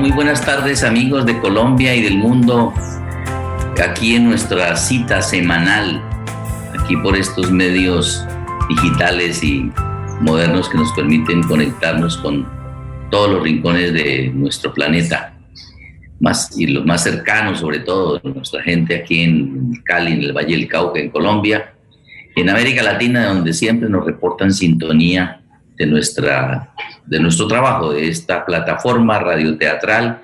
muy buenas tardes amigos de Colombia y del mundo, aquí en nuestra cita semanal, aquí por estos medios digitales y modernos que nos permiten conectarnos con todos los rincones de nuestro planeta, más, y los más cercanos sobre todo, nuestra gente aquí en Cali, en el Valle del Cauca, en Colombia, en América Latina, donde siempre nos reportan sintonía de, nuestra, de nuestro trabajo, de esta plataforma radioteatral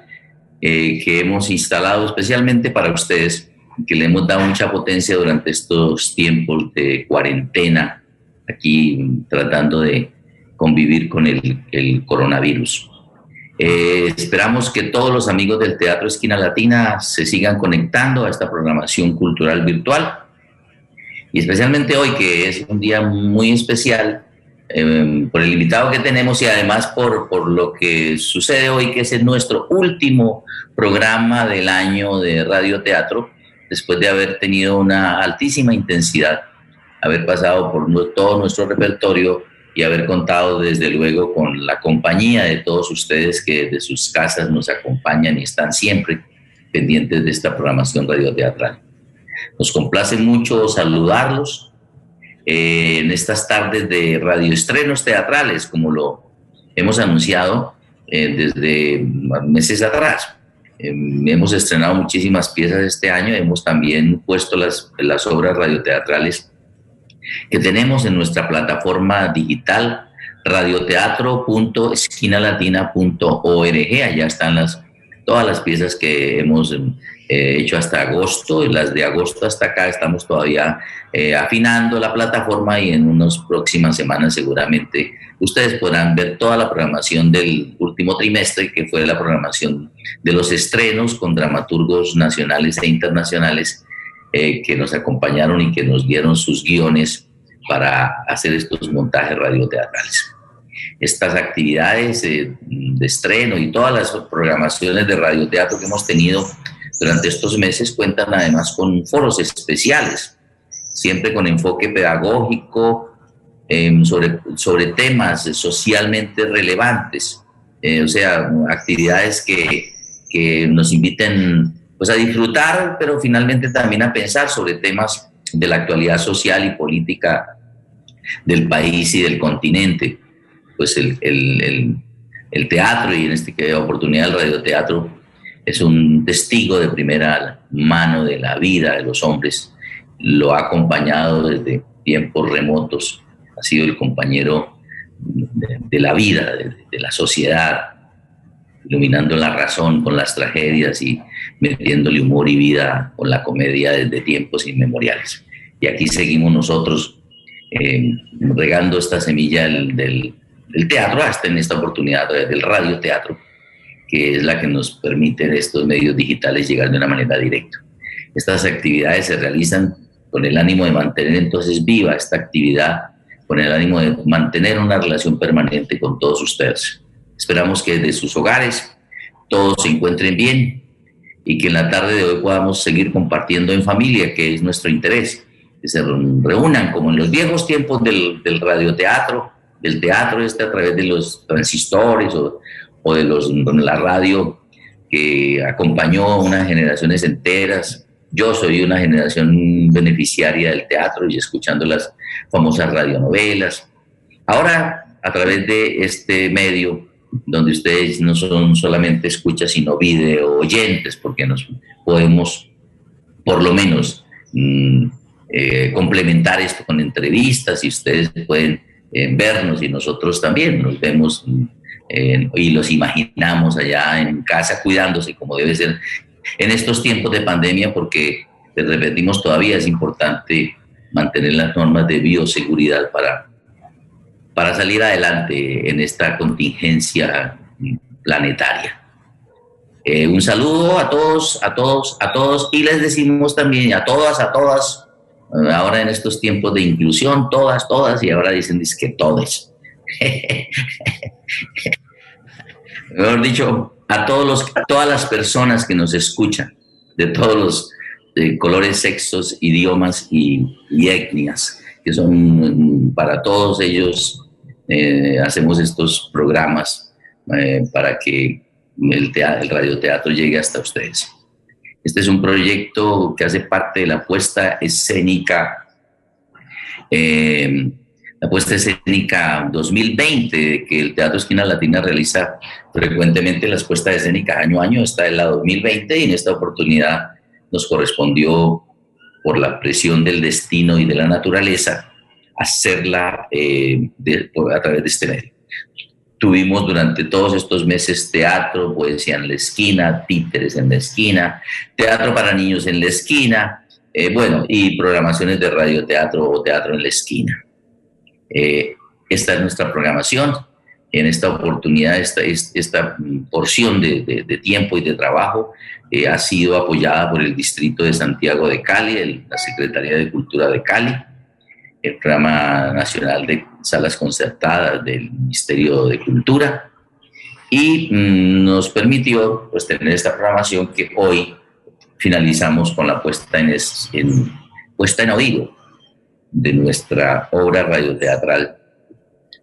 eh, que hemos instalado especialmente para ustedes, que le hemos dado mucha potencia durante estos tiempos de cuarentena, aquí tratando de convivir con el, el coronavirus. Eh, esperamos que todos los amigos del Teatro Esquina Latina se sigan conectando a esta programación cultural virtual y especialmente hoy que es un día muy especial em, por el invitado que tenemos y además por, por lo que sucede hoy que es nuestro último programa del año de radioteatro después de haber tenido una altísima intensidad, haber pasado por todo nuestro repertorio y haber contado desde luego con la compañía de todos ustedes que desde sus casas nos acompañan y están siempre pendientes de esta programación radioteatral. Nos complace mucho saludarlos eh, en estas tardes de radioestrenos teatrales, como lo hemos anunciado eh, desde meses atrás. Em, hemos estrenado muchísimas piezas este año, hemos también puesto las, las obras radioteatrales que tenemos en nuestra plataforma digital radioteatro.esquinalatina.org. Allá están las, todas las piezas que hemos eh, hecho hasta agosto y las de agosto hasta acá estamos todavía eh, afinando la plataforma y en unas próximas semanas seguramente ustedes podrán ver toda la programación del último trimestre que fue la programación de los estrenos con dramaturgos nacionales e internacionales eh, que nos acompañaron y que nos dieron sus guiones para hacer estos montajes radioteatrales. Estas actividades de estreno y todas las programaciones de radioteatro que hemos tenido durante estos meses cuentan además con foros especiales, siempre con enfoque pedagógico em, sobre, sobre temas socialmente relevantes, eh, o sea, actividades que, que nos inviten pues, a disfrutar, pero finalmente también a pensar sobre temas de la actualidad social y política del país y del continente. Pues el, el, el, teatro y en este oportunidad el radioteatro es un testigo de primera mano de la vida de los hombres, lo ha acompañado desde tiempos remotos, ha sido el compañero de, la vida, de, la sociedad, iluminando la razón con las tragedias y metiéndole humor y vida con la comedia desde tiempos inmemoriales. Y aquí seguimos nosotros eh, regando esta semilla del, del, teatro, hasta en esta oportunidad del radioteatro, que es la que nos permite estos medios digitales llegar de una manera directa. Estas actividades se realizan con el ánimo de mantener entonces viva esta actividad, con el ánimo de mantener una relación permanente con todos ustedes. Esperamos que desde sus hogares todos se encuentren bien y que en la tarde de hoy podamos seguir compartiendo en familia, que es nuestro interés, que se reúnan como en los viejos tiempos del, del radioteatro, del teatro este a través de los transistores o, o de los, la radio que acompañó a unas generaciones enteras. Yo soy una generación beneficiaria del teatro y escuchando las famosas radionovelas. Ahora, a través de este medio, donde ustedes no son solamente escuchas, sino video oyentes, porque nos podemos, por lo menos, mm, eh, complementar esto con entrevistas y ustedes pueden eh, vernos y nosotros también nos vemos mm, y los imaginamos allá en casa cuidándose como debe ser en estos tiempos de pandemia porque, les repetimos, todavía es importante mantener las normas de bioseguridad para, para salir adelante en esta contingencia planetaria. Eh, un saludo a todos, a todos, a todos y les decimos también a todas, a todas, ahora en estos tiempos de inclusión, todas, todas, y ahora dicen que todos. Mejor dicho, a, todos los, todas las personas que nos escuchan, de todos los colores, sexos, idiomas y, etnias, que son para todos ellos, eh, hacemos estos programas eh, para que el, el radioteatro llegue hasta ustedes. Este es un proyecto que hace parte de la puesta escénica, eh, la puesta escénica 2020, que el Teatro Esquina Latina realiza frecuentemente las puestas escénicas año a año. Está en la 2020 y en esta oportunidad nos correspondió, por la presión del destino y de la naturaleza, hacerla eh, a través de este medio. Tuvimos durante todos estos meses teatro, poesía en la esquina, títeres en la esquina, teatro para niños en la esquina, eh, bueno, y programaciones de radioteatro o teatro en la esquina. Eh, esta es nuestra programación. En esta oportunidad, esta, esta porción de, tiempo y de trabajo eh, ha sido apoyada por el Distrito de Santiago de Cali, la Secretaría de Cultura de Cali, el Programa Nacional de Salas Concertadas del Ministerio de Cultura y mm, nos permitió pues, tener esta programación que hoy finalizamos con la puesta en, en, puesta en oído de nuestra obra radioteatral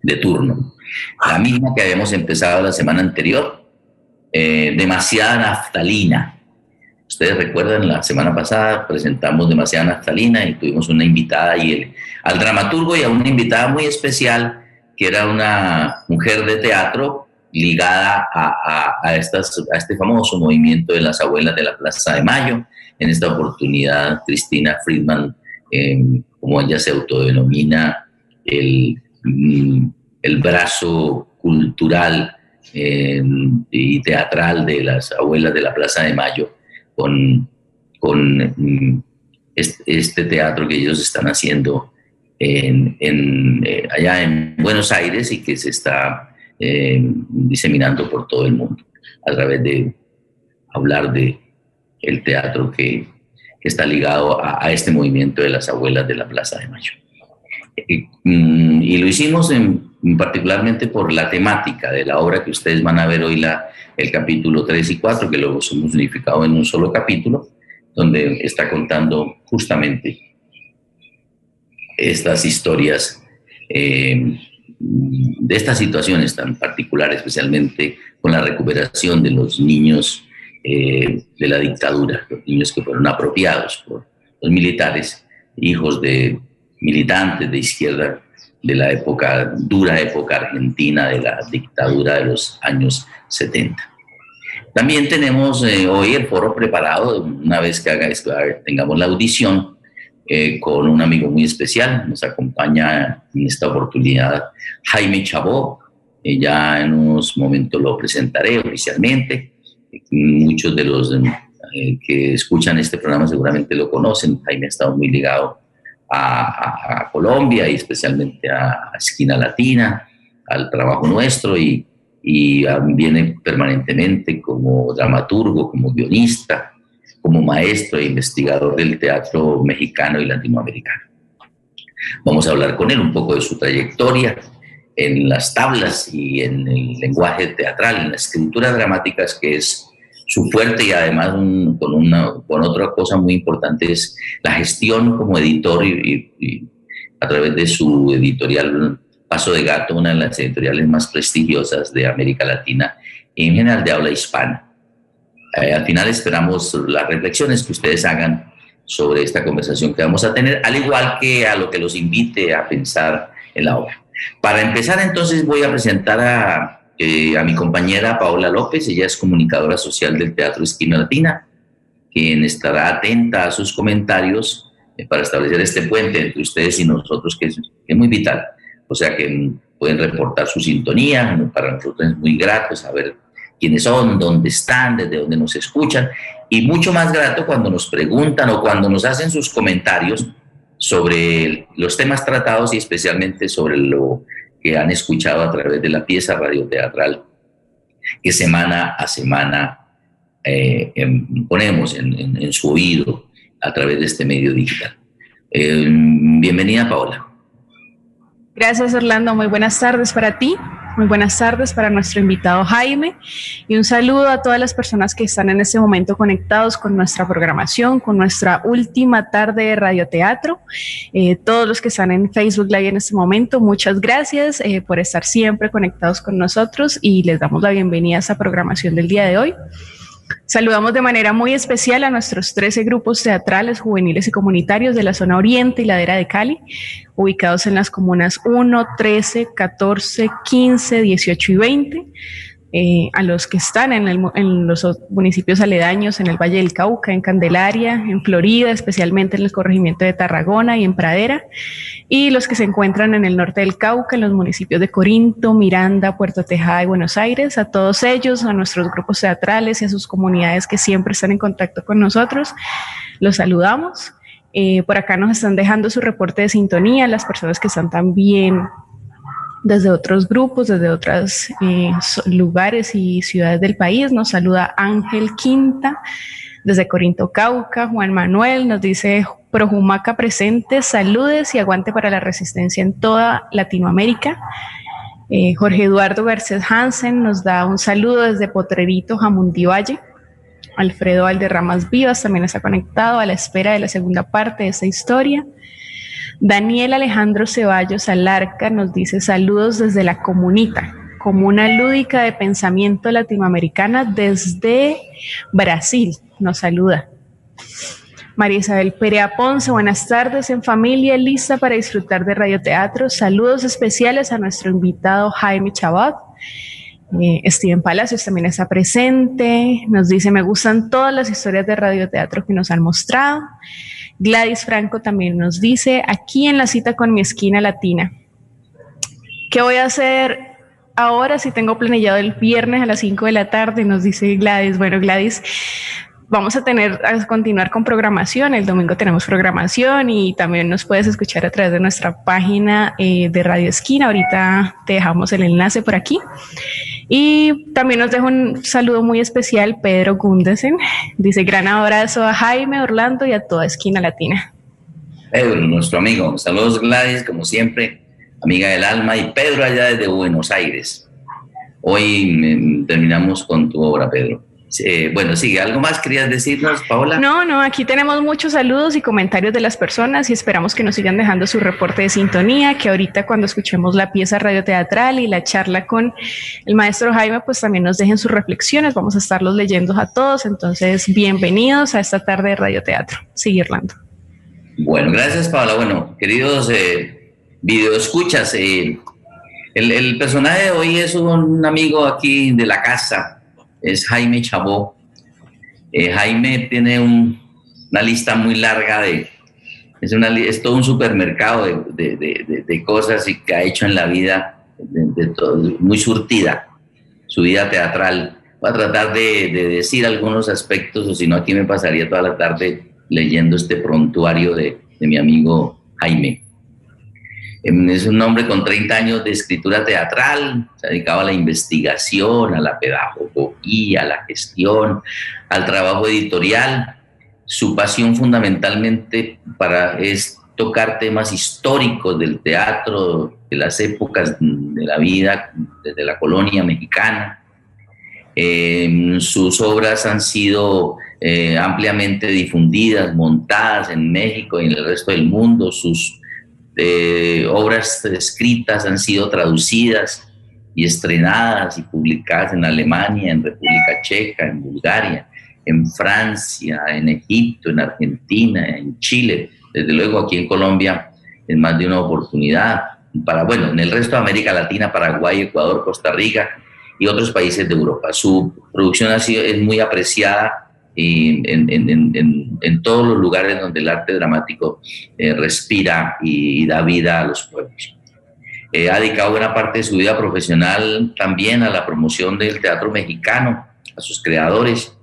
de turno. La misma que habíamos empezado la semana anterior, eh, demasiada naftalina, Ustedes recuerdan, la semana pasada presentamos demasiada naftalina y tuvimos una invitada y el, al dramaturgo y a una invitada muy especial, que era una mujer de teatro ligada a, a, estas, a este famoso movimiento de las abuelas de la Plaza de Mayo. En esta oportunidad, Cristina Friedman, em, como ella se autodenomina, el, mm, el brazo cultural em, y teatral de las abuelas de la Plaza de Mayo, con, con mm, este, teatro que ellos están haciendo en, eh, allá en Buenos Aires y que se está eh, diseminando por todo el mundo a través de hablar de el teatro que, está ligado a, este movimiento de las abuelas de la Plaza de Mayo. Y, mm, lo hicimos en, particularmente por la temática de la obra que ustedes van a ver hoy, la, el capítulo 3 y 4, que luego hemos unificado en un solo capítulo, donde está contando justamente estas historias eh, de estas situaciones tan particulares, especialmente con la recuperación de los niños eh, de la dictadura, los niños que fueron apropiados por los militares, hijos de militantes de izquierda de la época, dura época argentina de la dictadura de los años 70. También tenemos eh, hoy el foro preparado, una vez que haga, tengamos la audición, eh, con un amigo muy especial. Nos acompaña en esta oportunidad Jaime Chabó. Eh, ya en unos momentos lo presentaré oficialmente. Muchos de los que escuchan este programa seguramente lo conocen. Jaime ha estado muy ligado a, Colombia y especialmente a, Esquina Latina, al trabajo nuestro y viene permanentemente como dramaturgo, como guionista, como maestro e investigador del teatro mexicano y latinoamericano. Vamos a hablar con él un poco de su trayectoria en las tablas y en el lenguaje teatral, en la escritura dramáticas, que es su fuerte y además con, una, con otra cosa muy importante es la gestión como editor y, a través de su editorial Paso de Gato, una de las editoriales más prestigiosas de América Latina y en general de habla hispana. Eh, al final esperamos las reflexiones que ustedes hagan sobre esta conversación que vamos a tener, al igual que a lo que los invite a pensar en la obra. Para empezar entonces voy a presentar a eh, a mi compañera Paola López, ella es comunicadora social del Teatro Esquina Latina, quien estará atenta a sus comentarios eh, para establecer este puente entre ustedes y nosotros, que es, muy vital. O sea que pueden reportar su sintonía, para nosotros es muy grato saber quiénes son, dónde están, desde dónde nos escuchan, y mucho más grato cuando nos preguntan o cuando nos hacen sus comentarios sobre los temas tratados y especialmente sobre lo que han escuchado a través de la pieza radioteatral que semana a semana eh, em, ponemos en, su oído a través de este medio digital. Eh, bienvenida, Paola. Gracias, Orlando. Muy buenas tardes para ti, Muy buenas tardes para nuestro invitado Jaime y un saludo a todas las personas que están en este momento conectados con nuestra programación, con nuestra última tarde de radioteatro. Eh, todos los que están en Facebook Live en este momento, muchas gracias eh, por estar siempre conectados con nosotros y les damos la bienvenida a esta programación del día de hoy. Saludamos de manera muy especial a nuestros 13 grupos teatrales, juveniles y comunitarios de la zona oriente y ladera de Cali, ubicados en las comunas 1, 13, 14, 15, 18 y 20 eh, a los que están en, los municipios aledaños, en el Valle del Cauca, en Candelaria, en Florida, especialmente en el corregimiento de Tarragona y en Pradera, y los que se encuentran en el norte del Cauca, en los municipios de Corinto, Miranda, Puerto Tejada y Buenos Aires, a todos ellos, a nuestros grupos teatrales y a sus comunidades que siempre están en contacto con nosotros, los saludamos. Eh, por acá nos están dejando su reporte de sintonía, las personas que están también desde otros grupos, desde otros eh, lugares y ciudades del país. Nos saluda Ángel Quinta desde Corinto Cauca. Juan Manuel nos dice Projumaca presente, saludes y aguante para la resistencia en toda Latinoamérica. Eh, Jorge Eduardo Garcés Hansen nos da un saludo desde Potrerito, Valle. Alfredo Valderramas Vivas también está conectado a la espera de la segunda parte de esta historia. Daniel Alejandro Ceballos Alarca nos dice saludos desde la comunita, comuna lúdica de pensamiento latinoamericana desde Brasil. Nos saluda. María Isabel Perea Ponce, buenas tardes en familia, lista para disfrutar de radioteatro. Saludos especiales a nuestro invitado Jaime Chabot. Eh, Steven Palacios también está presente. Nos dice, me gustan todas las historias de radioteatro que nos han mostrado. Gladys Franco también nos dice, aquí en la cita con mi esquina latina, ¿qué voy a hacer ahora si tengo planillado el viernes a las 5 de la tarde? Nos dice Gladys. Bueno, Gladys, vamos a tener a continuar con programación. El domingo tenemos programación y también nos puedes escuchar a través de nuestra página eh, de Radio Esquina. Ahorita te dejamos el enlace por aquí. Y también nos dejo un saludo muy especial Pedro Gundesen. Dice gran abrazo a Jaime, Orlando y a toda Esquina Latina. Pedro, nuestro amigo. Saludos Gladys, como siempre, amiga del alma. Y Pedro allá desde Buenos Aires. Hoy mm, terminamos con tu obra, Pedro. Eh, bueno, sigue. ¿Algo más querías decirnos, Paola? No, no, aquí tenemos muchos saludos y comentarios de las personas y esperamos que nos sigan dejando su reporte de sintonía, que ahorita cuando escuchemos la pieza radioteatral y la charla con el maestro Jaime, pues también nos dejen sus reflexiones. Vamos a estarlos leyendo a todos. Entonces, bienvenidos a esta tarde de radioteatro. Sigue, Orlando. Bueno, gracias, Paola. Bueno, queridos eh, videoescuchas, eh, el, el personaje de hoy es un amigo aquí de la casa es Jaime Chabó. Eh, Jaime tiene una lista muy larga de, es, una, es todo un supermercado de, cosas y que ha hecho en la vida, muy surtida, su vida teatral. Voy a tratar de, decir algunos aspectos, o si no, aquí me pasaría toda la tarde leyendo este prontuario de mi amigo Jaime. Em, es un hombre con 30 años de escritura teatral, se ha dedicado a la investigación, a la pedagogía, a la gestión, al trabajo editorial. Su pasión fundamentalmente para es tocar temas históricos del teatro, de las épocas de la vida, desde la colonia mexicana. Em, sus obras han sido eh, ampliamente difundidas, montadas en México y en el resto del mundo. Sus obras escritas han sido traducidas y estrenadas y publicadas en Alemania, en República Checa, en Bulgaria, en Francia, en Egipto, en Argentina, en Chile, desde luego aquí en Colombia en más de una oportunidad, para, bueno, en el resto de América Latina, Paraguay, Ecuador, Costa Rica y otros países de Europa. Su producción ha sido, es muy apreciada en, en, todos los lugares donde el arte dramático eh, respira y, da vida a los pueblos. Eh, ha dedicado buena parte de su vida profesional también a la promoción del teatro mexicano, a sus creadores.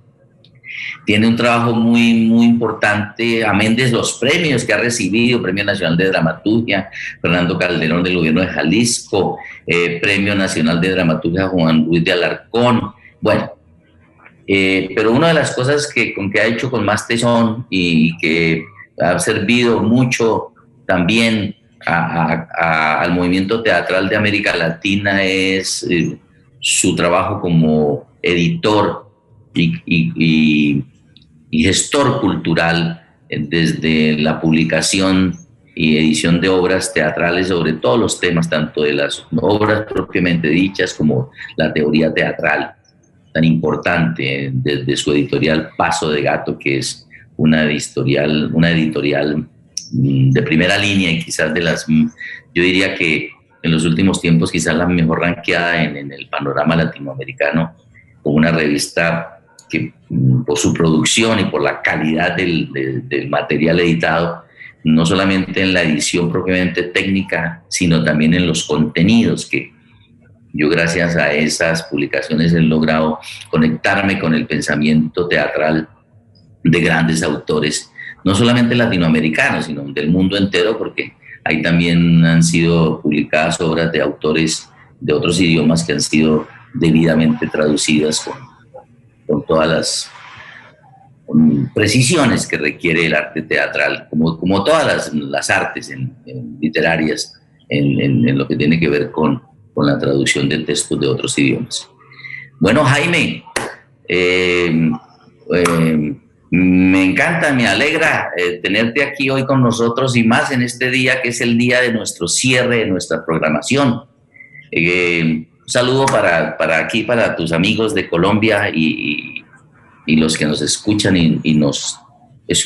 Tiene un trabajo muy, muy importante, amén los premios que ha recibido, Premio Nacional de Dramaturgia, Fernando Calderón del Gobierno de Jalisco, eh, Premio Nacional de Dramaturgia Juan Luis de Alarcón. Bueno, eh, pero una de las cosas que, con que ha hecho con más tesón y que ha servido mucho también al movimiento teatral de América Latina es eh, su trabajo como editor y, gestor cultural eh, desde la publicación y edición de obras teatrales sobre todos los temas, tanto de las obras propiamente dichas como la teoría teatral tan importante desde su editorial Paso de Gato, que es una editorial, una editorial mm, de primera línea y quizás de las, mm, yo diría que en los últimos tiempos quizás la mejor ranqueada en, el panorama latinoamericano, como una revista que mm, por su producción y por la calidad del material editado, no solamente en la edición propiamente técnica, sino también en los contenidos que yo gracias a esas publicaciones he logrado conectarme con el pensamiento teatral de grandes autores, no solamente latinoamericanos, sino del mundo entero, porque ahí también han sido publicadas obras de autores de otros idiomas que han sido debidamente traducidas con, con todas las precisiones que requiere el arte teatral, como, como todas las, las artes literarias, en, lo que tiene que ver con, con la traducción de textos de otros idiomas. Bueno, Jaime, eh, eh, me encanta, me alegra eh, tenerte aquí hoy con nosotros y más en este día que es el día de nuestro cierre de nuestra programación. un saludo para, para, aquí, para tus amigos de Colombia y, y, los que nos escuchan y, y nos,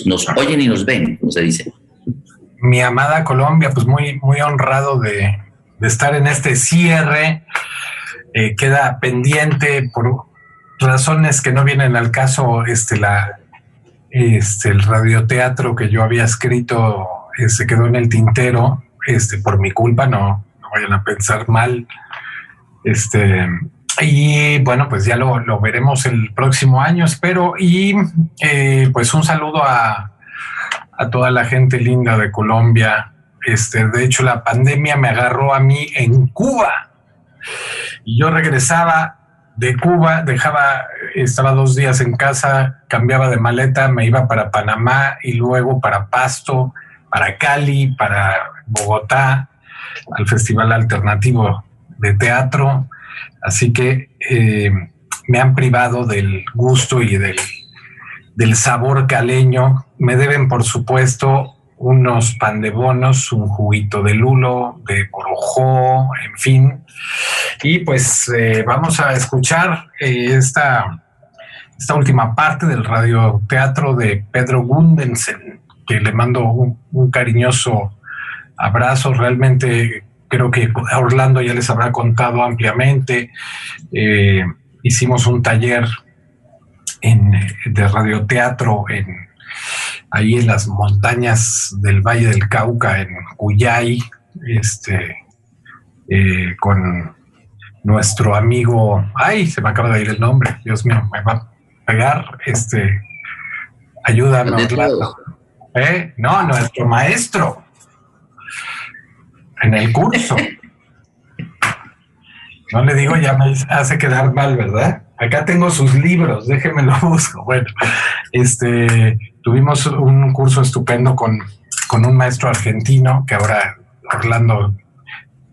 nos oyen y nos ven, como se dice. Mi amada Colombia, pues muy, muy honrado de, de estar en este cierre. Eh, queda pendiente por razones que no vienen al caso este, la, este, el radioteatro que yo había escrito se este, quedó en el tintero este, por mi culpa, no, no vayan a pensar mal. Este, y bueno, pues ya lo, lo veremos el próximo año, espero. Y eh, pues un saludo a, a toda la gente linda de Colombia, este, de hecho, la pandemia me agarró a mí en Cuba. Y yo regresaba de Cuba, dejaba, estaba dos días en casa, cambiaba de maleta, me iba para Panamá y luego para Pasto, para Cali, para Bogotá, al Festival Alternativo de Teatro. Así que eh, me han privado del gusto y del, del sabor caleño. Me deben, por supuesto, unos pan de bonos, un juguito de lulo, de borojó, en fin. Y pues eh, vamos a escuchar eh, esta, esta última parte del radioteatro de Pedro Gundensen, que le mando un, cariñoso abrazo. Realmente creo que Orlando ya les habrá contado ampliamente. Eh, hicimos un taller en, de radioteatro en ahí en las montañas del Valle del Cauca, en Cuyay, este, eh, con nuestro amigo, ay, se me acaba de ir el nombre, Dios mío, me va a pegar, este, ayúdame. ¿Eh? No, nuestro maestro, en el curso. No le digo, ya me hace quedar mal, ¿verdad? Acá tengo sus libros, déjenme lo busco. Bueno, este, tuvimos un curso estupendo con, un maestro argentino que ahora Orlando,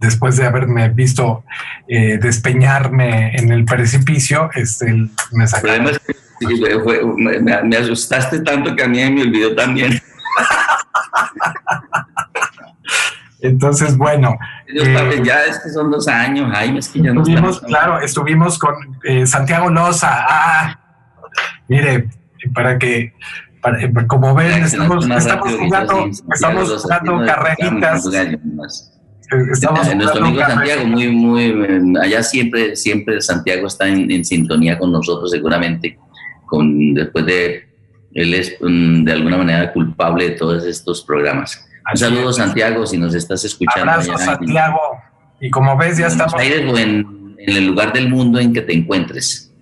después de haberme visto eh, despeñarme en el precipicio, este, me sacó. me, me, asustaste tanto que a mí me olvidó también. Entonces, bueno. Eh, ya es que son dos años, Jaime, es que ya no estuvimos, Claro, estuvimos con eh, Santiago Loza. Ah, mire, para que, eh, como ven, estamos, estamos jugando, estamos jugando carreritas. Estamos nuestro amigo Santiago, muy, muy, allá siempre, siempre Santiago está en, sintonía con nosotros, seguramente, con después de, él es mm, de alguna manera culpable de todos estos programas. Un saludo, Santiago, si nos estás escuchando. Abrazo, Santiago. Y como ves, ya estamos. en, el lugar del mundo en que te encuentres.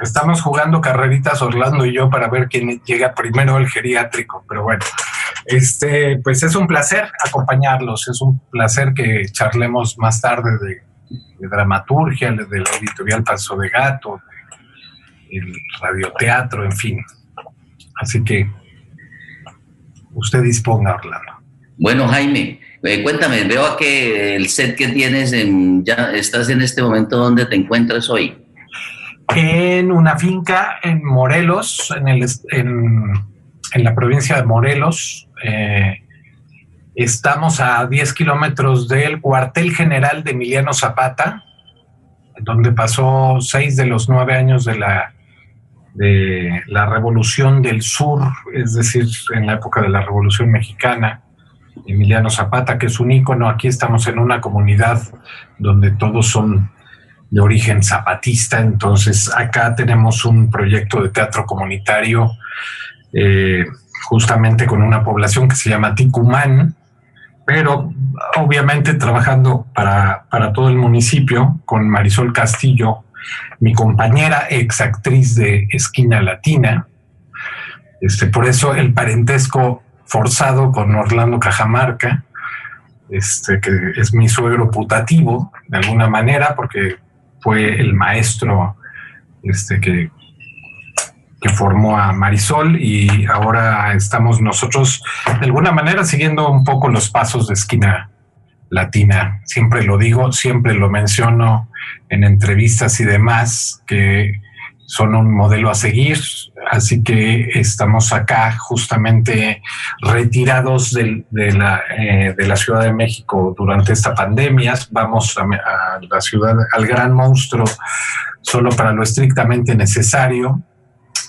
Estamos jugando carreritas Orlando y yo para ver quién llega primero al geriátrico, pero bueno, este, pues es un placer acompañarlos, es un placer que charlemos más tarde de, dramaturgia, de la editorial Paso de Gato, el radioteatro, en fin. Así que usted disponga, Orlando. Bueno, Jaime, Eh, cuéntame, veo que el set que tienes, en, ya estás en este momento, ¿dónde te encuentras hoy? En una finca en Morelos, en, el, en, la provincia de Morelos. Eh, estamos a 10 kilómetros del cuartel general de Emiliano Zapata, donde pasó seis de los nueve años de la, de la Revolución del Sur, es decir, en la época de la Revolución Mexicana. Emiliano Zapata, que es un ícono. Aquí estamos en una comunidad donde todos son de origen zapatista, entonces acá tenemos un proyecto de teatro comunitario eh, justamente con una población que se llama Ticumán, pero obviamente trabajando para, para todo el municipio con Marisol Castillo, mi compañera ex actriz de Esquina Latina. Este, por eso el parentesco forzado con Orlando Cajamarca, este, que es mi suegro putativo, de alguna manera, porque fue el maestro este, que, que formó a Marisol y ahora estamos nosotros, de alguna manera, siguiendo un poco los pasos de esquina latina. Siempre lo digo, siempre lo menciono en entrevistas y demás, que son un modelo a seguir, así que estamos acá justamente retirados de, la, eh, de la Ciudad de México durante esta pandemia. Vamos a, la ciudad, al gran monstruo, solo para lo estrictamente necesario.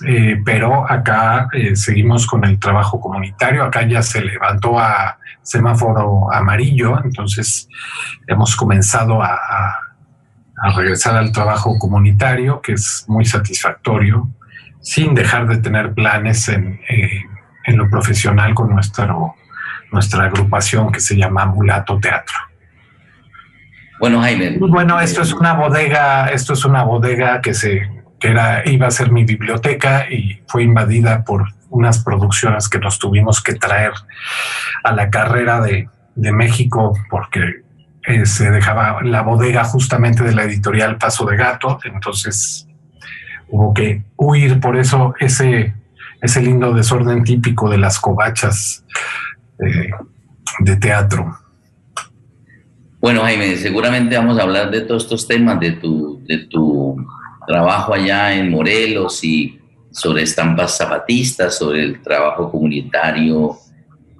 Eh, pero acá eh, seguimos con el trabajo comunitario. Acá ya se levantó a semáforo amarillo, entonces hemos comenzado a a regresar al trabajo comunitario, que es muy satisfactorio, sin dejar de tener planes en, en lo profesional con nuestro, nuestra agrupación que se llama Mulato Teatro. Bueno, Jaime. Bueno, esto es una bodega, esto es una bodega que se que era, iba a ser mi biblioteca y fue invadida por unas producciones que nos tuvimos que traer a la carrera de, de México porque se dejaba la bodega justamente de la editorial Paso de Gato, entonces hubo que huir, por eso ese, ese lindo desorden típico de las covachas eh, de teatro. Bueno, Jaime, seguramente vamos a hablar de todos estos temas, de tu, de tu trabajo allá en Morelos y sobre estampas zapatistas, sobre el trabajo comunitario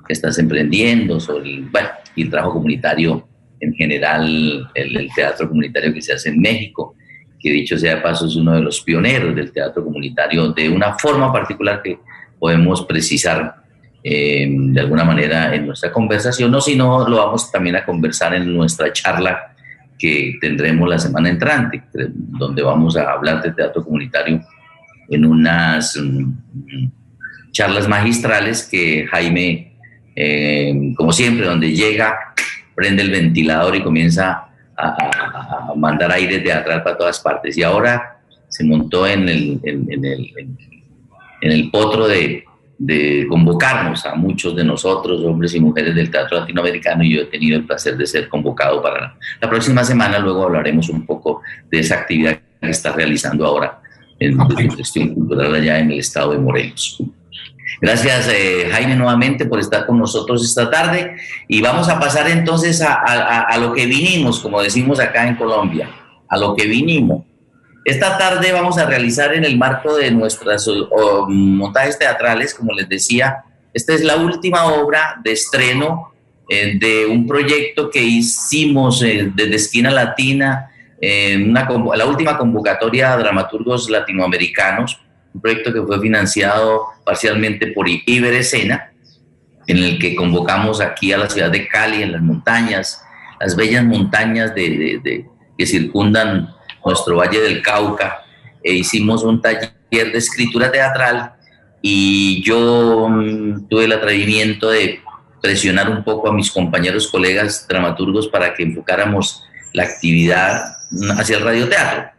que estás emprendiendo, sobre el, bueno, el trabajo comunitario en general el, teatro comunitario que se hace en México, que dicho sea de paso es uno de los pioneros del teatro comunitario de una forma particular que podemos precisar eh, de alguna manera en nuestra conversación, no si no lo vamos también a conversar en nuestra charla que tendremos la semana entrante, donde vamos a hablar de teatro comunitario en unas mm, charlas magistrales que Jaime, eh, como siempre, donde llega prende el ventilador y comienza a, mandar aire teatral para todas partes. Y ahora se montó en el, en, el, en el potro de, de, convocarnos a muchos de nosotros, hombres y mujeres del teatro latinoamericano, y yo he tenido el placer de ser convocado para la, próxima semana. Luego hablaremos un poco de esa actividad que está realizando ahora en la gestión cultural allá en el estado de Morelos. Gracias, eh, Jaime, nuevamente por estar con nosotros esta tarde. Y vamos a pasar entonces a, lo que vinimos, como decimos acá en Colombia, a lo que vinimos. Esta tarde vamos a realizar en el marco de nuestras montajes teatrales, como les decía, esta es la última obra de estreno eh, de un proyecto que hicimos eh, desde Esquina Latina, una, la última convocatoria a dramaturgos latinoamericanos un proyecto que fue financiado parcialmente por Iberescena, en el que convocamos aquí a la ciudad de Cali, en las montañas, las bellas montañas de, que circundan nuestro Valle del Cauca, e hicimos un taller de escritura teatral y yo mm, tuve el atrevimiento de presionar un poco a mis compañeros, colegas dramaturgos para que enfocáramos la actividad hacia el radioteatro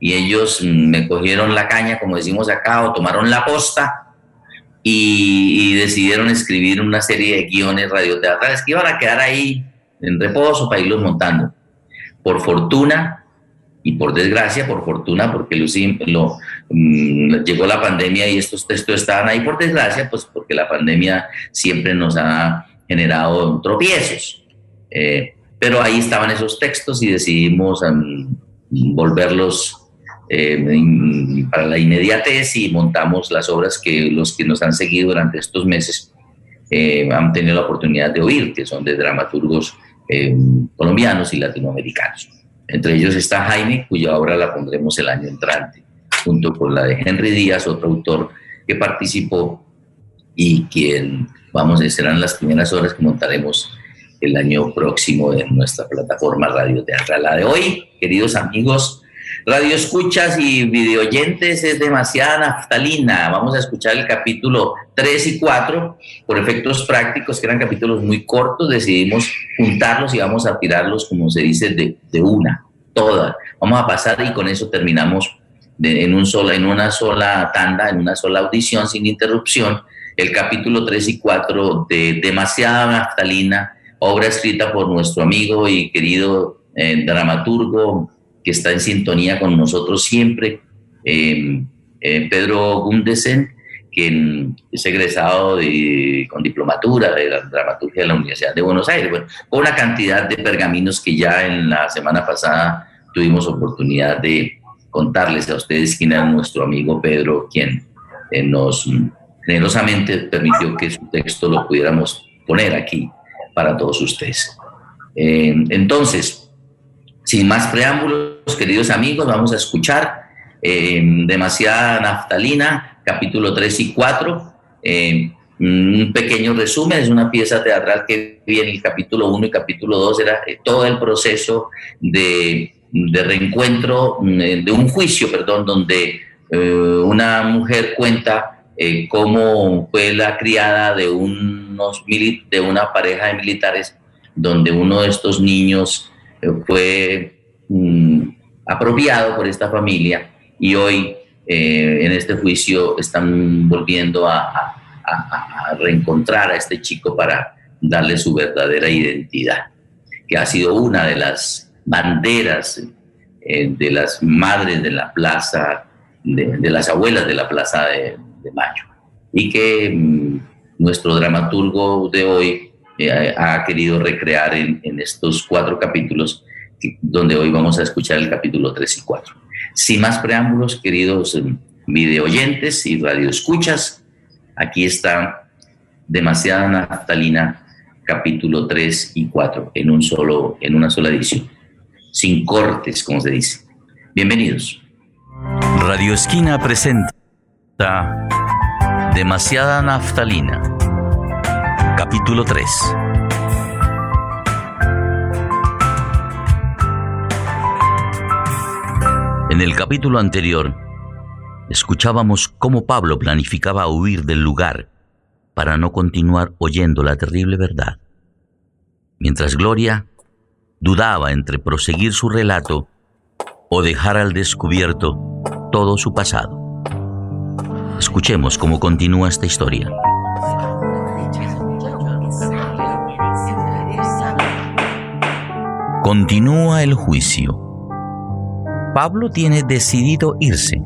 y ellos me cogieron la caña, como decimos acá, o tomaron la posta y, decidieron escribir una serie de guiones radioteatrales que iban a quedar ahí en reposo para irlos montando. Por fortuna y por desgracia, por fortuna, porque lo, mm, llegó la pandemia y estos textos estaban ahí, por desgracia, pues porque la pandemia siempre nos ha generado tropiezos. Eh, pero ahí estaban esos textos y decidimos em, volverlos em, para la inmediatez y montamos las obras que los que nos han seguido durante estos meses eh, han tenido la oportunidad de oír, que son de dramaturgos em, colombianos y latinoamericanos. Entre ellos está Jaime, cuya obra la pondremos el año entrante, junto con la de Henry Díaz, otro autor que participó y quien, vamos, serán las primeras obras que montaremos el año próximo en nuestra plataforma Radio Teatral. La de hoy, queridos amigos, radio escuchas y videoyentes, es demasiada naftalina. Vamos a escuchar el capítulo 3 y 4. Por efectos prácticos, que eran capítulos muy cortos, decidimos juntarlos y vamos a tirarlos, como se dice, de, de una, toda. Vamos a pasar y con eso terminamos en, un sola, en una sola tanda, en una sola audición, sin interrupción, el capítulo 3 y 4 de Demasiada Naftalina obra escrita por nuestro amigo y querido eh, dramaturgo que está en sintonía con nosotros siempre, em, eh, Pedro Gundesen, quien es egresado con diplomatura de la dramaturgia de la Universidad de Buenos Aires. Bueno, con cantidad de pergaminos que ya en la semana pasada tuvimos oportunidad de contarles a ustedes quién era nuestro amigo Pedro, quien eh, nos generosamente permitió que su texto lo pudiéramos poner aquí para todos ustedes. Eh, entonces, sin más preámbulos, queridos amigos, vamos a escuchar eh, Demasiada Naftalina, capítulo 3 y 4. Eh, un pequeño resumen, es una pieza teatral que viene el capítulo 1 y capítulo 2, era todo el proceso de, de reencuentro, de un juicio, perdón, donde una mujer cuenta eh, cómo fue la criada de, unos de una pareja de militares donde uno de estos niños eh, fue mm, apropiado por esta familia y hoy eh, en este juicio están volviendo a, reencontrar a este chico para darle su verdadera identidad, que ha sido una de las banderas de las madres de la plaza, de las abuelas de la plaza de, de mayo. Y que mm, nuestro dramaturgo de hoy eh, ha querido recrear en, estos cuatro capítulos, donde hoy vamos a escuchar el capítulo 3 y 4. Sin más preámbulos, queridos mm, videoyentes y radioescuchas, aquí está Demasiada Naftalina, capítulo 3 y 4, en, un solo, en una sola edición, sin cortes, como se dice. Bienvenidos. Radio Esquina presenta Demasiada naftalina. Capítulo 3. En el capítulo anterior, escuchábamos cómo Pablo planificaba huir del lugar para no continuar oyendo la terrible verdad, mientras Gloria dudaba entre proseguir su relato o dejar al descubierto todo su pasado. Escuchemos cómo continúa esta historia. Continúa el juicio. Pablo tiene decidido irse.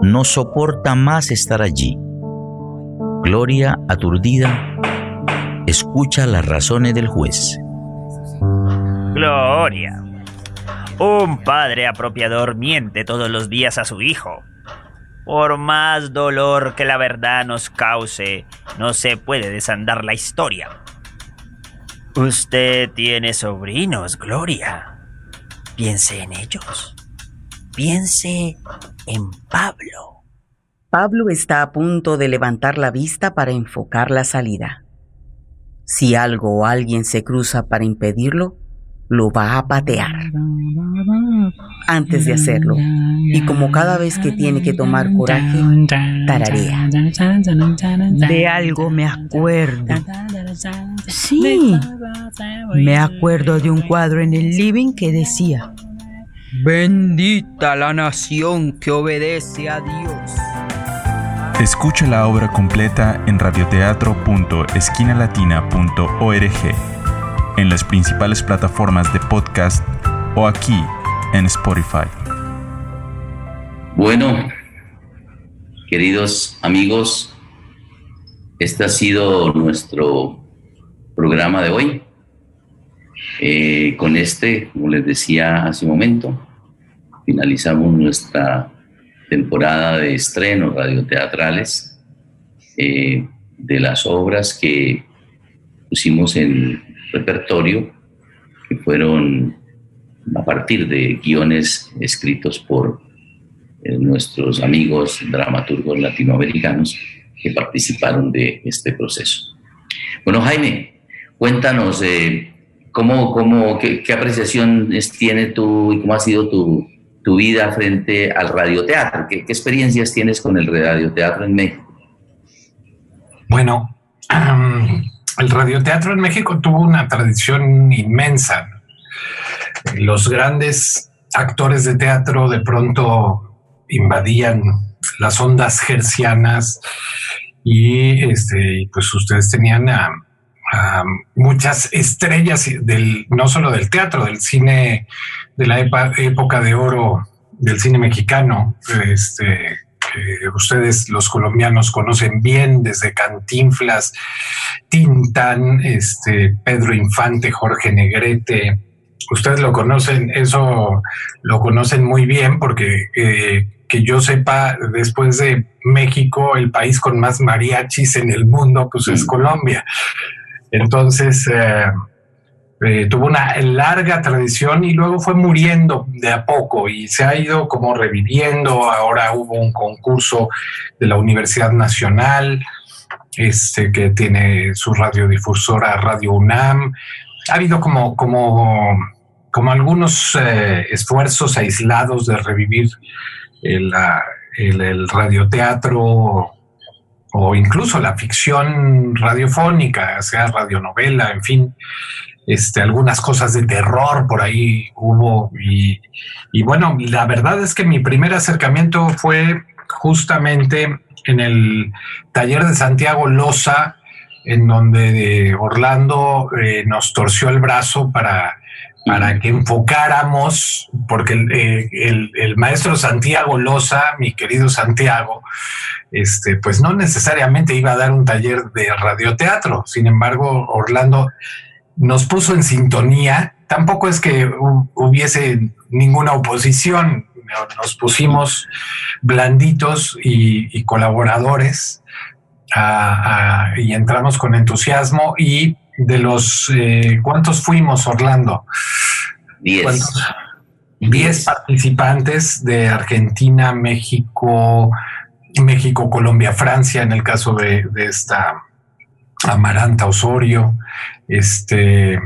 No soporta más estar allí. Gloria, aturdida, escucha las razones del juez. Gloria. Un padre apropiador miente todos los días a su hijo. Por más dolor que la verdad nos cause, no se puede desandar la historia. Usted tiene sobrinos, Gloria. Piense en ellos. Piense en Pablo. Pablo está a punto de levantar la vista para enfocar la salida. Si algo o alguien se cruza para impedirlo, lo va a patear. Antes de hacerlo, y como cada vez que tiene que tomar coraje, tararea. De algo me acuerdo. Sí, me acuerdo de un cuadro en el living que decía, Bendita la nación que obedece a Dios. Escucha la obra completa en radioteatro.esquinalatina.org en las principales plataformas de podcast o aquí en Spotify. Bueno, queridos amigos, este ha sido nuestro programa de hoy. Eh, con este, como les decía hace un momento, finalizamos nuestra temporada de estrenos radioteatrales eh, de las obras que pusimos en repertorio, que fueron a partir de guiones escritos por eh, nuestros amigos dramaturgos latinoamericanos que participaron de este proceso. Bueno, Jaime, cuéntanos eh, cómo, cómo, qué, apreciación tiene tú y cómo ha sido tu, tu vida frente al radioteatro. ¿Qué, ¿Qué, experiencias tienes con el radioteatro en México? Bueno, el radioteatro en México tuvo una tradición inmensa. Los grandes actores de teatro de pronto invadían las ondas gercianas y este, pues ustedes tenían a, muchas estrellas del, no solo del teatro, del cine de la época de oro del cine mexicano, este, ustedes los colombianos conocen bien, desde Cantinflas, Tintán, este, Pedro Infante, Jorge Negrete. Ustedes lo conocen, eso lo conocen muy bien porque eh, que yo sepa, después de México, el país con más mariachis en el mundo, pues es Colombia. Entonces, eh, eh, tuvo una larga tradición y luego fue muriendo de a poco y se ha ido como reviviendo. Ahora hubo un concurso de la Universidad Nacional, este, que tiene su radiodifusora Radio UNAM. Ha habido como, como, como algunos eh, esfuerzos aislados de revivir el, el radioteatro o incluso la ficción radiofónica, sea radionovela, en fin este, algunas cosas de terror por ahí hubo. Y, bueno, la verdad es que mi primer acercamiento fue justamente en el taller de Santiago Loza, en donde Orlando eh, nos torció el brazo para, para que enfocáramos, porque eh, el, maestro Santiago Loza, mi querido Santiago, este, pues no necesariamente iba a dar un taller de radioteatro. Sin embargo, Orlando nos puso en sintonía. Tampoco es que hubiese ninguna oposición, nos pusimos blanditos y, colaboradores y entramos con entusiasmo y de los eh, cuántos fuimos Orlando diez. Diez participantes de Argentina México México Colombia Francia en el caso de, de esta Amaranta Osorio este,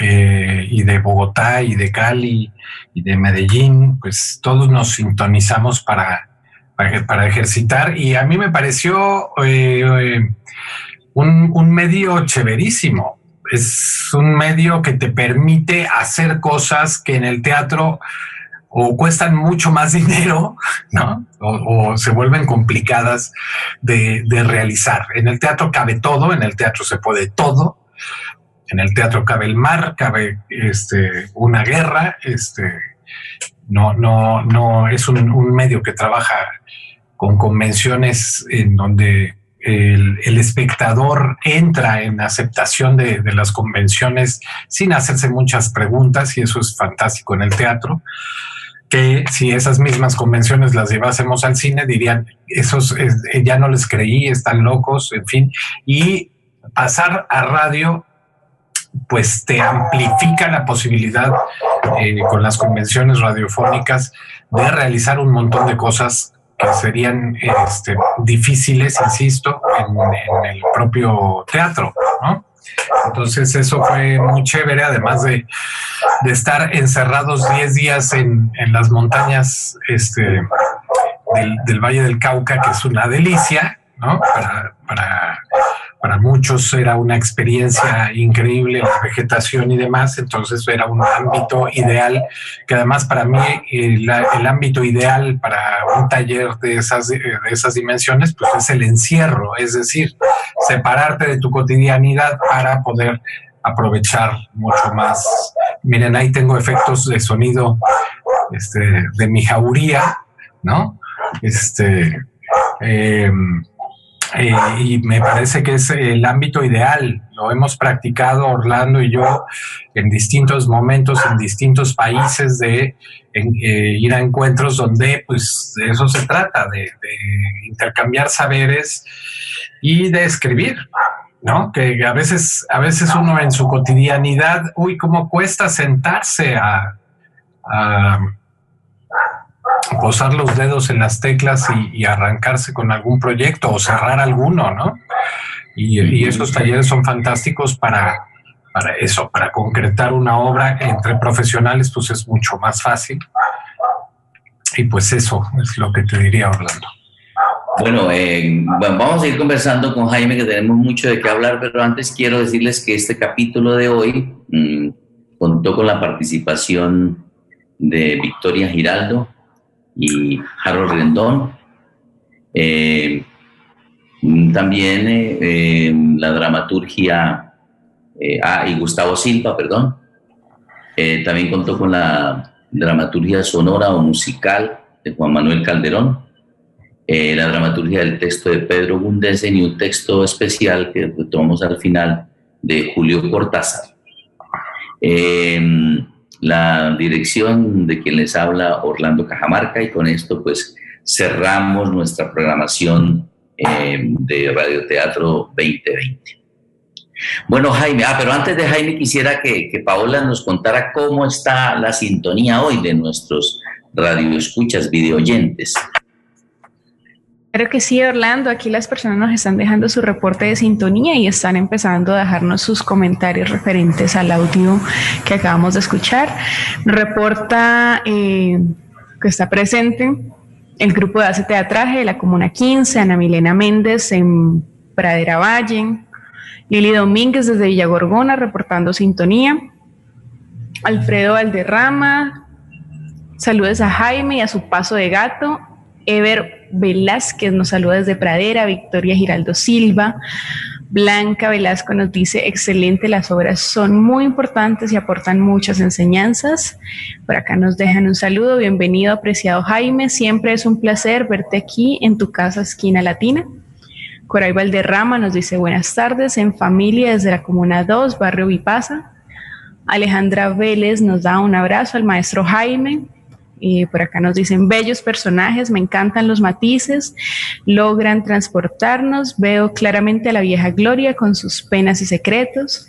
eh, y de Bogotá y de Cali y de Medellín, pues todos nos sintonizamos para, para, ejercitar. Y a mí me pareció eh, un, un medio chéverísimo. Es un medio que te permite hacer cosas que en el teatro o cuestan mucho más dinero, ¿no? O, se vuelven complicadas de, de, realizar. En el teatro cabe todo, en el teatro se puede todo, en el teatro cabe el mar, cabe este, una guerra, este, no, no, no es un, medio que trabaja con convenciones en donde el, espectador entra en aceptación de, las convenciones sin hacerse muchas preguntas y eso es fantástico en el teatro que si esas mismas convenciones las llevásemos al cine dirían esos ya no les creí están locos en fin y pasar a radio pues te amplifica la posibilidad eh, con las convenciones radiofónicas de realizar un montón de cosas que serían este, difíciles, insisto, en, el propio teatro, ¿no? Entonces eso fue muy chévere, además de, estar encerrados 10 días en, las montañas este, del, Valle del Cauca, que es una delicia, ¿no? Para para muchos era una experiencia increíble la vegetación y demás, entonces era un ámbito ideal, que además para mí el, ámbito ideal para un taller de esas, de esas dimensiones, pues es el encierro, es decir, separarte de tu cotidianidad para poder aprovechar mucho más. Miren, ahí tengo efectos de sonido este, de mi jauría, ¿no? Este, eh, eh, y me parece que es el ámbito ideal. Lo hemos practicado Orlando y yo en distintos momentos, en distintos países, de eh, ir a encuentros donde pues de eso se trata, de, intercambiar saberes y de escribir. ¿no? Que a veces, a veces uno en su cotidianidad, uy, cómo cuesta sentarse a, posar los dedos en las teclas y, arrancarse con algún proyecto o cerrar alguno, ¿no? Y, esos talleres son fantásticos para, para eso, para concretar una obra entre profesionales, pues es mucho más fácil. Y pues eso es lo que te diría Orlando. Bueno, eh, vamos a ir conversando con Jaime, que tenemos mucho de qué hablar, pero antes quiero decirles que este capítulo de hoy mm, contó con la participación de Victoria Giraldo, y Harold Rendón. Eh, también eh, eh, la dramaturgia, ah, y Gustavo Silva, perdón. también contó con la dramaturgia sonora o musical de Juan Manuel Calderón, la dramaturgia del texto de Pedro Gundesen y un texto especial que tomamos al final de Julio Cortázar la dirección de quien les habla Orlando Cajamarca y con esto pues cerramos nuestra programación eh, de Radioteatro 2020. Bueno, Jaime, ah, pero antes de Jaime quisiera que, que Paola nos contara cómo está la sintonía hoy de nuestros radioescuchas, videoyentes. Creo que sí, Orlando. Aquí las personas nos están dejando su reporte de sintonía y están empezando a dejarnos sus comentarios referentes al audio que acabamos de escuchar. Reporta eh, que está presente el grupo de Hace Teatraje de la Comuna 15, Ana Milena Méndez en Pradera Valle, Lili Domínguez desde Villagorgona reportando sintonía, Alfredo Valderrama, saludos a Jaime y a su paso de gato, Ever Velázquez nos saluda desde Pradera, Victoria Giraldo Silva, Blanca Velasco nos dice, excelente, las obras son muy importantes y aportan muchas enseñanzas. Por acá nos dejan un saludo, bienvenido apreciado Jaime, siempre es un placer verte aquí en tu casa esquina latina. Coray Valderrama nos dice buenas tardes, en familia desde la Comuna 2, Barrio Vipasa. Alejandra Vélez nos da un abrazo al maestro Jaime, por acá nos dicen bellos personajes, me encantan los matices, logran transportarnos, veo claramente a la vieja Gloria con sus penas y secretos.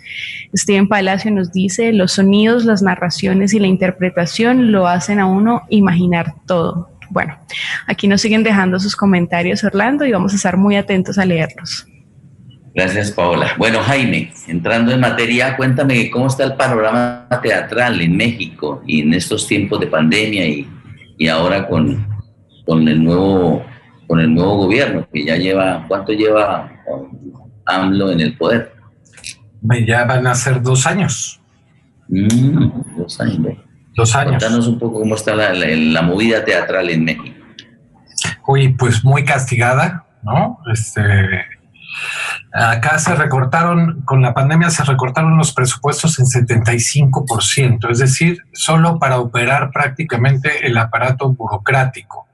Steven Palacio nos dice, los sonidos, las narraciones y la interpretación lo hacen a uno imaginar todo. Bueno, aquí nos siguen dejando sus comentarios, Orlando, y vamos a estar muy atentos a leerlos. Gracias, Paola. Bueno, Jaime, entrando en materia, cuéntame cómo está el panorama teatral en México y en estos tiempos de pandemia y, y ahora con, con, el nuevo, con el nuevo gobierno que ya lleva, ¿cuánto lleva AMLO en el poder? Ya van a ser dos años. Mm, dos años. Dos años. Cuéntanos un poco cómo está la, la movida teatral en México. Uy, pues muy castigada, ¿no? Este, Acá se recortaron, con la pandemia se recortaron los presupuestos en 75%, es decir, solo para operar prácticamente el aparato burocrático.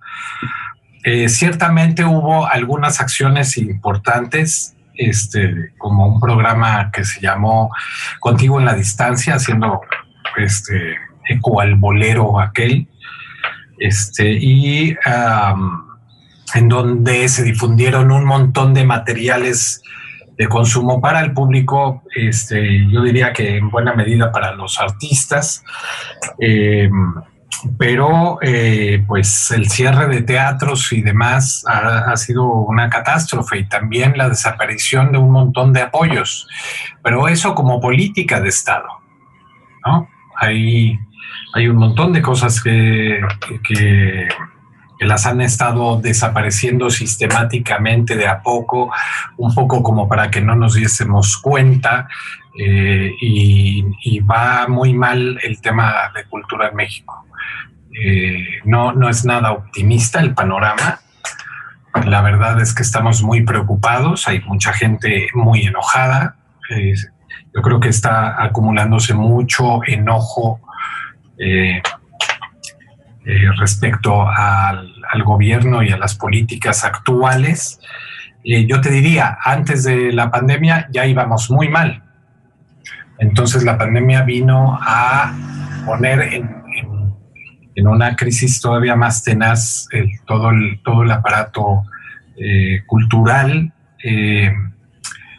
Eh, ciertamente hubo algunas acciones importantes, este, como un programa que se llamó Contigo en la Distancia, haciendo este, eco al bolero aquel, este, y en donde se difundieron un montón de materiales de consumo para el público, este, yo diría que en buena medida para los artistas, eh, pero eh, pues el cierre de teatros y demás ha, sido una catástrofe y también la desaparición de un montón de apoyos, pero eso como política de Estado, ¿no? Hay, hay un montón de cosas que, que que las han estado desapareciendo sistemáticamente de a poco, un poco como para que no nos diésemos cuenta, eh, y, va muy mal el tema de cultura en México. Eh, no, no es nada optimista el panorama. La verdad es que estamos muy preocupados, hay mucha gente muy enojada. Eh, yo creo que está acumulándose mucho enojo respecto al, gobierno y a las políticas actuales. yo te diría, antes de la pandemia ya íbamos muy mal. Entonces la pandemia vino a poner en, una crisis todavía más tenaz todo, el, todo el aparato eh, cultural. Eh,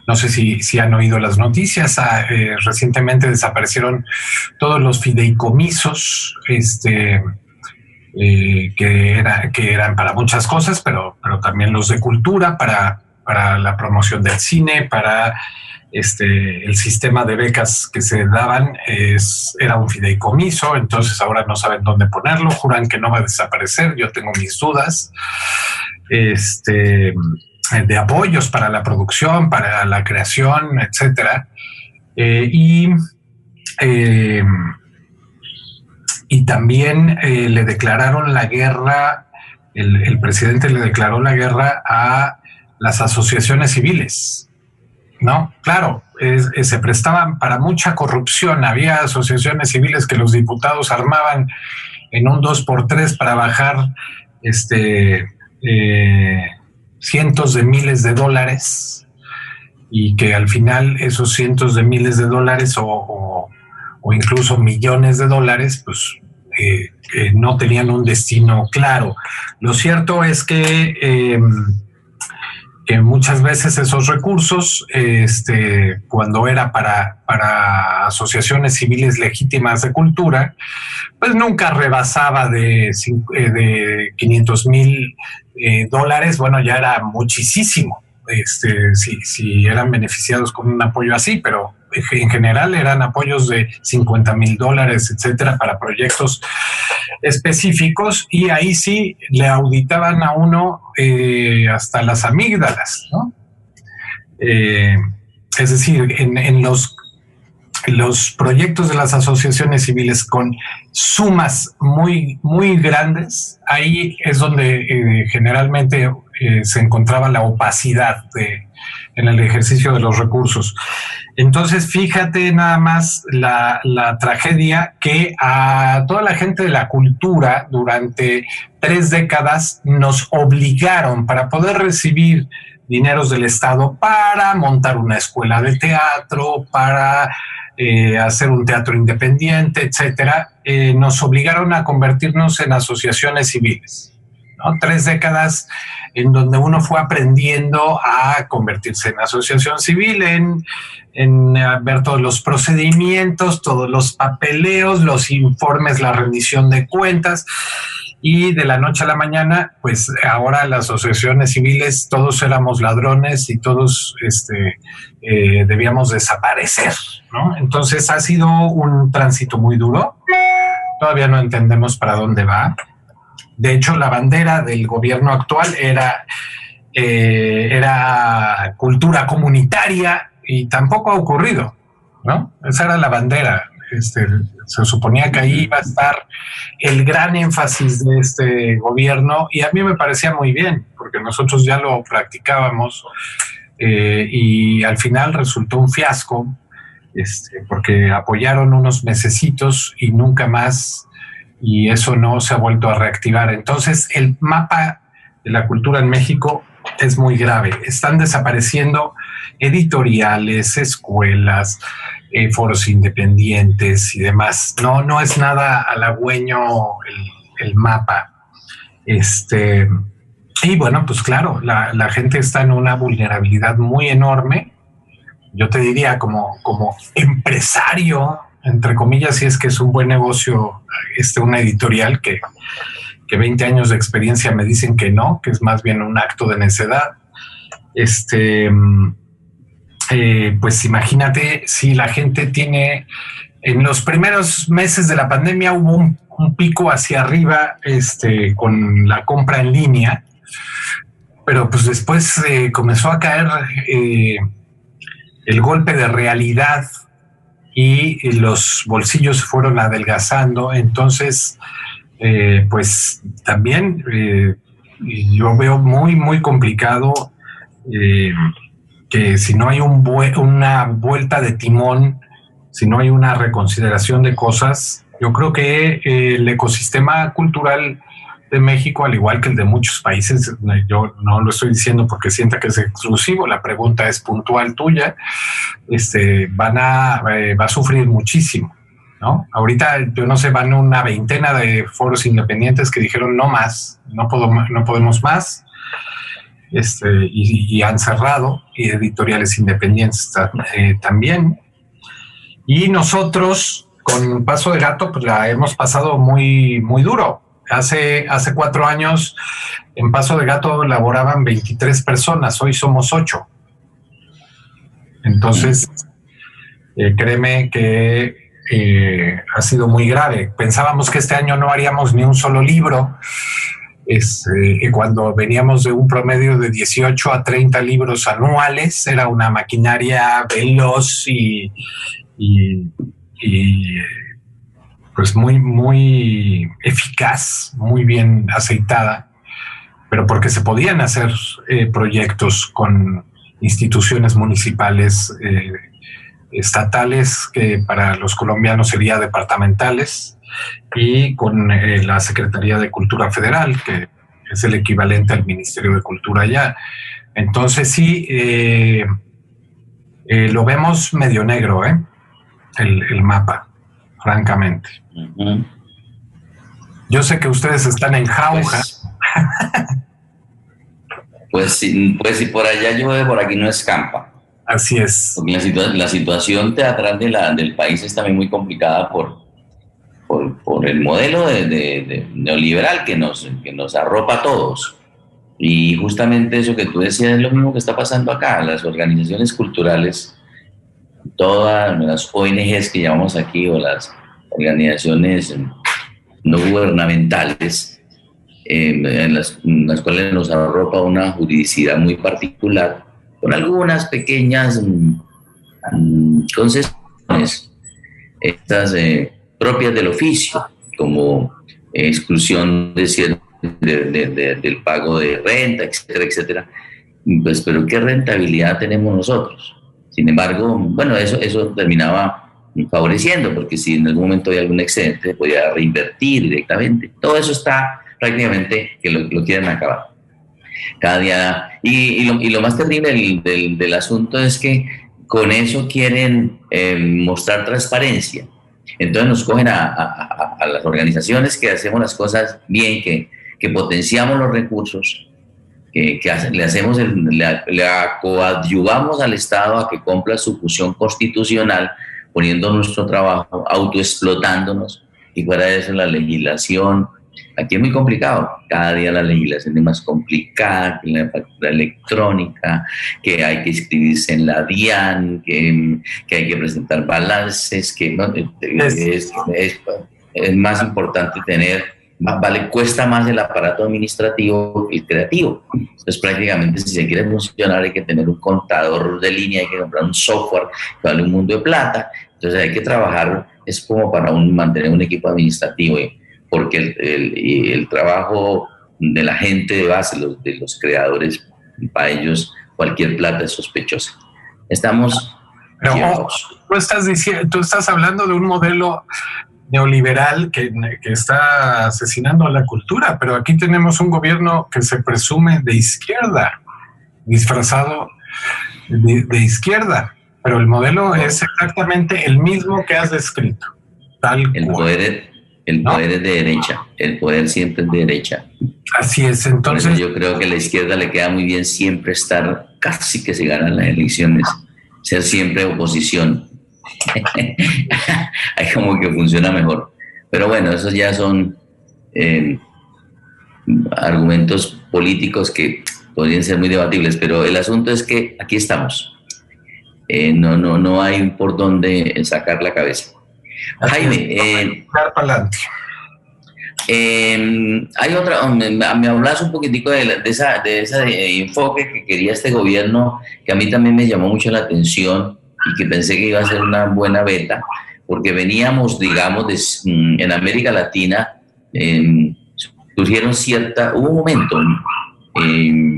no sé si, si, han oído las noticias. Ah, eh, recientemente desaparecieron todos los fideicomisos, este, que, era, que eran para muchas cosas, pero, pero también los de cultura, para, para la promoción del cine, para este, el sistema de becas que se daban es, era un fideicomiso, entonces ahora no saben dónde ponerlo, juran que no va a desaparecer, yo tengo mis dudas. Este, de apoyos para la producción, para la creación, etcétera. Eh, y, eh, y también eh, le declararon la guerra, el, presidente le declaró la guerra a las asociaciones civiles ¿no? Claro, se prestaban para mucha corrupción. Había asociaciones civiles que los diputados armaban en un 2 por 3 para bajar este, eh, cientos de miles de dólares y que al final esos cientos de miles de dólares o, incluso millones de dólares, pues eh, no tenían un destino claro. Lo cierto es que em, que muchas veces esos recursos, este, cuando era para, para asociaciones civiles legítimas de cultura, pues nunca rebasaba de, eh, de 500 mil eh, dólares, bueno, ya era muchísimo, este, si, si eran beneficiados con un apoyo así, pero en general eran apoyos de 50 mil dólares, etcétera, para proyectos específicos y ahí sí le auditaban a uno eh, hasta las amígdalas, ¿no? Eh, es decir, en, los, los proyectos de las asociaciones civiles con sumas muy, muy grandes, ahí es donde eh, generalmente se encontraba la opacidad de, en el ejercicio de los recursos. Entonces, fíjate nada más la, tragedia que a toda la gente de la cultura durante tres décadas nos obligaron para poder recibir dineros del Estado para montar una escuela de teatro, para eh, hacer un teatro independiente, etcétera, eh, nos obligaron a convertirnos en asociaciones civiles. Tres décadas en donde uno fue aprendiendo a convertirse en asociación civil, en, en eh, ver todos los procedimientos, todos los papeleos, los informes, la rendición de cuentas. Y de la noche a la mañana, pues ahora las asociaciones civiles, todos éramos ladrones y todos este, eh, debíamos desaparecer. Entonces ha sido un tránsito muy duro. Todavía no entendemos para dónde va de hecho, la bandera del gobierno actual era, eh, era cultura comunitaria y tampoco ha ocurrido, ¿no? Esa era la bandera. Este, se suponía que ahí iba a estar el gran énfasis de este gobierno y a mí me parecía muy bien, porque nosotros ya lo practicábamos eh, y al final resultó un fiasco, este, porque apoyaron unos mesecitos y nunca más y eso no se ha vuelto a reactivar. Entonces, el mapa de la cultura en México es muy grave. Están desapareciendo editoriales, escuelas, eh, foros independientes y demás. No, no es nada halagüeño el, mapa. Este, y bueno, pues claro, la, la, gente está en una vulnerabilidad muy enorme. Yo te diría como, como empresario entre comillas, si es que es un buen negocio este, una editorial que, que 20 años de experiencia me dicen que no, que es más bien un acto de necedad. Este, eh, pues imagínate si la gente tiene, en los primeros meses de la pandemia hubo un, pico hacia arriba este, con la compra en línea, pero pues después eh, comenzó a caer eh, el golpe de realidad y los bolsillos fueron adelgazando. Entonces, eh, pues también eh, yo veo muy, muy complicado eh, que si no hay un una vuelta de timón, si no hay una reconsideración de cosas, yo creo que el ecosistema cultural de México, al igual que el de muchos países, yo no lo estoy diciendo porque sienta que es exclusivo, la pregunta es puntual tuya, este, van a, eh, va a sufrir muchísimo. ¿no? Ahorita, yo no sé, van una veintena de foros independientes que dijeron no más, no, puedo, no podemos más, este, y, han cerrado, y editoriales independientes eh, también. Y nosotros, con Paso de Gato, pues la hemos pasado muy, muy duro. Hace, hace cuatro años en Paso de Gato laboraban 23 personas, hoy somos ocho. Entonces, eh, créeme que eh, ha sido muy grave. Pensábamos que este año no haríamos ni un solo libro. Este, cuando veníamos de un promedio de 18 a 30 libros anuales, era una maquinaria veloz y, y pues muy, muy eficaz, muy bien aceitada, pero porque se podían hacer eh, proyectos con instituciones municipales, eh, estatales, que para los colombianos sería departamentales, y con eh, la Secretaría de Cultura Federal, que es el equivalente al Ministerio de Cultura allá. Entonces sí, lo vemos medio negro, el mapa, francamente. Yo sé que ustedes están en jauja. Pues, sí, pues si por allá llueve, por aquí no escampa. Así es. la, situación teatral de la, del país es también muy complicada por, por, el modelo de, neoliberal que nos, que nos arropa a todos. Y justamente eso que tú decías es lo mismo que está pasando acá. Las organizaciones culturales, todas las ONGs que llamamos aquí o las organizaciones no gubernamentales en, las, cuales nos arropa una juridicidad muy particular, con algunas pequeñas mm, mm, concesiones, estas eh, propias del oficio, como exclusión de, del pago de renta, etcétera, etcétera. Pues, pero ¿qué rentabilidad tenemos nosotros? Sin embargo, bueno, eso, eso terminaba favoreciendo, porque si en algún momento hay algún excedente, podría reinvertir directamente. Todo eso está prácticamente que lo, quieren acabar. Cada día, y, lo, más terrible del, asunto es que con eso quieren eh, mostrar transparencia. Entonces nos cogen a, las organizaciones que hacemos las cosas bien, que, que potenciamos los recursos, que, le hacemos, le, le coadyuvamos al Estado a que cumpla su función constitucional poniendo nuestro trabajo, autoexplotándonos y fuera de eso la legislación. Aquí es muy complicado, cada día la legislación es más complicada, que la factura electrónica, que hay que inscribirse en la DIAN, que, que hay que presentar balances, que es, es más importante tener vale, cuesta más el aparato administrativo que el creativo. Entonces, prácticamente, si se quiere funcionar, hay que tener un contador de línea, hay que comprar un software que vale un mundo de plata. Entonces, hay que trabajar, es como para un, mantener un equipo administrativo, porque el, el, trabajo de la gente de base, los, de los creadores, para ellos cualquier plata es sospechosa. Estamos... Pero, tú estás, diciendo, tú estás hablando de un modelo neoliberal que, está asesinando a la cultura, pero aquí tenemos un gobierno que se presume de izquierda, disfrazado de, izquierda, pero el modelo es exactamente el mismo que has descrito. Tal el poder, el poder es de derecha, el poder siempre es de derecha. Así es, entonces... yo creo que a la izquierda le queda muy bien siempre estar, casi que se ganan las elecciones, ser siempre oposición hay como que funciona mejor. Pero bueno, esos ya son eh, argumentos políticos que podrían ser muy debatibles, pero el asunto es que aquí estamos. Eh, no, no, no hay por dónde sacar la cabeza. Jaime, eh, em, hay otra, me, me, hablas un poquitico de, esa, de ese enfoque que quería este gobierno, que a mí también me llamó mucho la atención, y que pensé que iba a ser una buena beta, porque veníamos, digamos, mm, en América Latina, surgieron cierta, hubo un momento,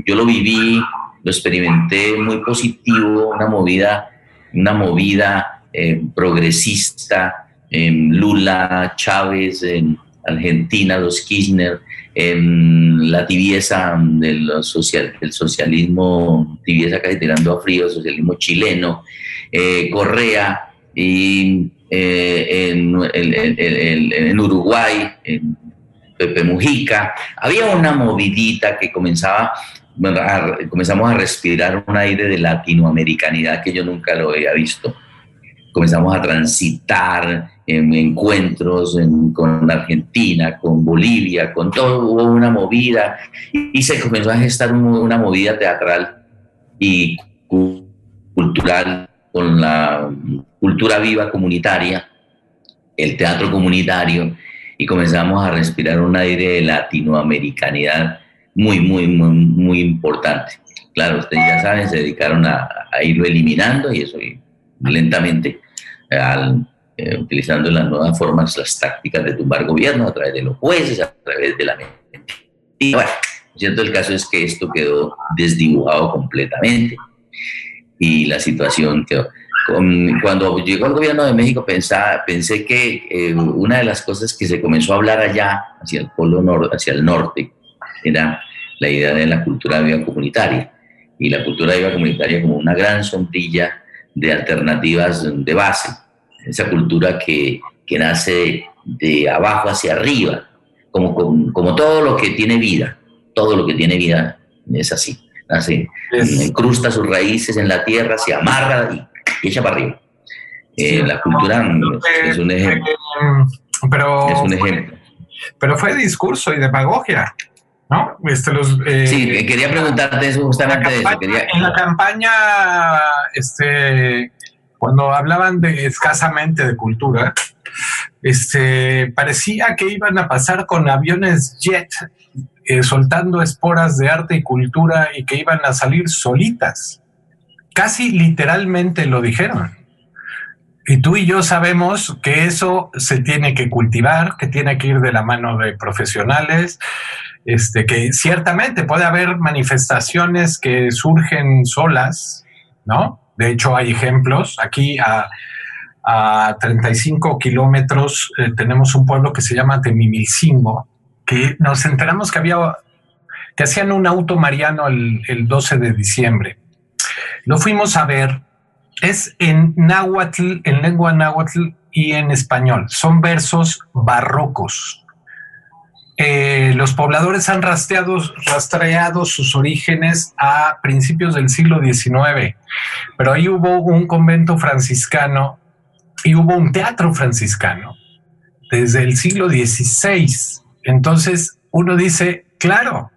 yo lo viví, lo experimenté muy positivo, una movida, una movida eh, progresista, Lula, Chávez, Argentina, los Kirchner, la tibieza del, social, del socialismo, tibieza casi tirando a frío, socialismo chileno, eh, Correa y eh, en, Uruguay, en Pepe Mujica, había una movidita que comenzaba, comenzamos a respirar un aire de latinoamericanidad que yo nunca lo había visto. Comenzamos a transitar en encuentros con Argentina, con Bolivia, con todo, hubo una movida y se comenzó a gestar una movida teatral y cultural con la cultura viva comunitaria, el teatro comunitario, y comenzamos a respirar un aire de latinoamericanidad muy, muy, muy, importante. Claro, ustedes ya saben, se dedicaron a, irlo eliminando y eso lentamente eh, utilizando las nuevas formas, las tácticas de tumbar gobierno a través de los jueces, a través de la Y bueno, cierto el caso es que esto quedó desdibujado completamente y la situación quedó. cuando llegó el gobierno de México pensaba, pensé que eh, una de las cosas que se comenzó a hablar allá, hacia el polo norte, hacia el norte, era la idea de la cultura viva comunitaria. Y la cultura viva comunitaria como una gran sombrilla de alternativas de base esa cultura que, que nace de abajo hacia arriba, como, como, todo lo que tiene vida, todo lo que tiene vida es así, nace, incrusta sus raíces en la tierra, se amarra y, echa para arriba. Eh, la cultura es un ejemplo. Pero, es un ejemplo. Pero fue discurso y demagogia. ¿no? Este, los, eh, sí, quería preguntarte eso justamente. En la campaña, En la campaña este, cuando hablaban de escasamente de cultura, este, parecía que iban a pasar con aviones jet eh, soltando esporas de arte y cultura y que iban a salir solitas. Casi literalmente lo dijeron. Y tú y yo sabemos que eso se tiene que cultivar, que tiene que ir de la mano de profesionales, este, que ciertamente puede haber manifestaciones que surgen solas, ¿no? De hecho, hay ejemplos. Aquí a, 35 kilómetros eh, tenemos un pueblo que se llama Temimilcingo, que nos enteramos que había que hacían un auto mariano el, 12 de diciembre. Lo fuimos a ver. Es en náhuatl, en lengua náhuatl y en español. Son versos barrocos. Eh, los pobladores han rastreado, rastreado sus orígenes a principios del siglo XIX, pero ahí hubo un convento franciscano y hubo un teatro franciscano desde el siglo XVI. Entonces uno dice, claro,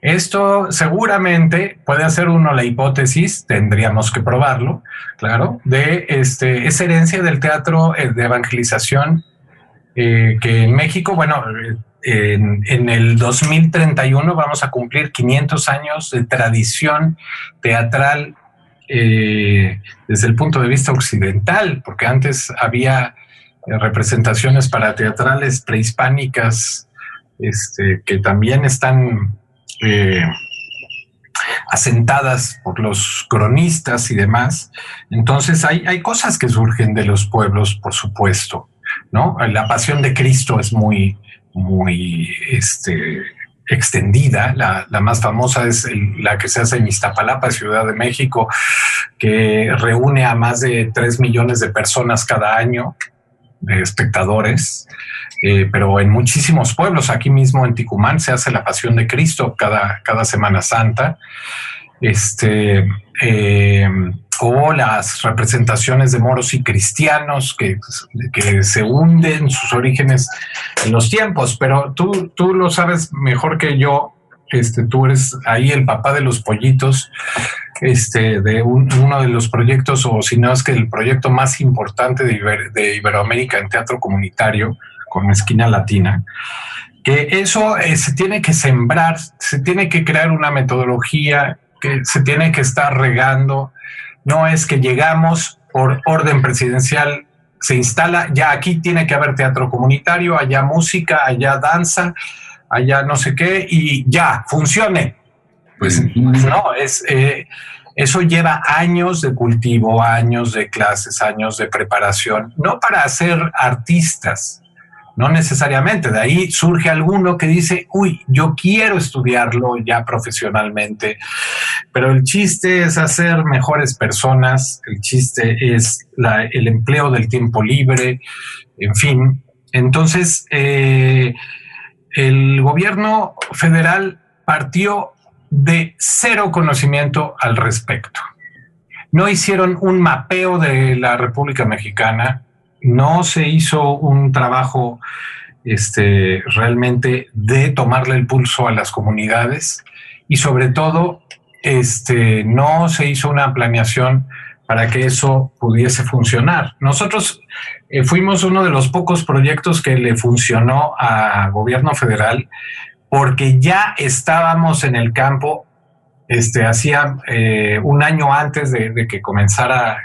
esto seguramente puede hacer uno la hipótesis, tendríamos que probarlo, claro, de este, esa herencia del teatro eh, de evangelización eh, que en México, bueno, en, el 2031 vamos a cumplir 500 años de tradición teatral eh, desde el punto de vista occidental, porque antes había representaciones para teatrales prehispánicas este, que también están eh, asentadas por los cronistas y demás. Entonces hay, hay cosas que surgen de los pueblos, por supuesto. ¿no? La pasión de Cristo es muy, muy este, extendida. La, más famosa es la que se hace en Iztapalapa, Ciudad de México, que reúne a más de 3 millones de personas cada año, espectadores. Eh, pero en muchísimos pueblos, aquí mismo en Ticumán, se hace la Pasión de Cristo cada, cada Semana Santa. Este, eh, o las representaciones de moros y cristianos que, que, se hunden sus orígenes en los tiempos, pero tú, tú lo sabes mejor que yo, este, tú eres ahí el papá de los pollitos, este, de uno de los proyectos, o si no es que el proyecto más importante de, de Iberoamérica en teatro comunitario, con Esquina Latina, que eso eh, se tiene que sembrar, se tiene que crear una metodología que se tiene que estar regando, no es que llegamos por orden presidencial, se instala, ya aquí tiene que haber teatro comunitario, allá música, allá danza, allá no sé qué, y ya, funcione. Pues, pues no, es, eh, eso lleva años de cultivo, años de clases, años de preparación, no para ser artistas, no necesariamente. De ahí surge alguno que dice, uy, yo quiero estudiarlo ya profesionalmente, pero el chiste es hacer mejores personas, el chiste es el empleo del tiempo libre, en fin. Entonces, eh, el gobierno federal partió de cero conocimiento al respecto. No hicieron un mapeo de la República Mexicana, no se hizo un trabajo este, realmente de tomarle el pulso a las comunidades y sobre todo este, no se hizo una planeación para que eso pudiese funcionar. Nosotros eh, fuimos uno de los pocos proyectos que le funcionó a gobierno federal porque ya estábamos en el campo, este, hacía eh, un año antes de que comenzara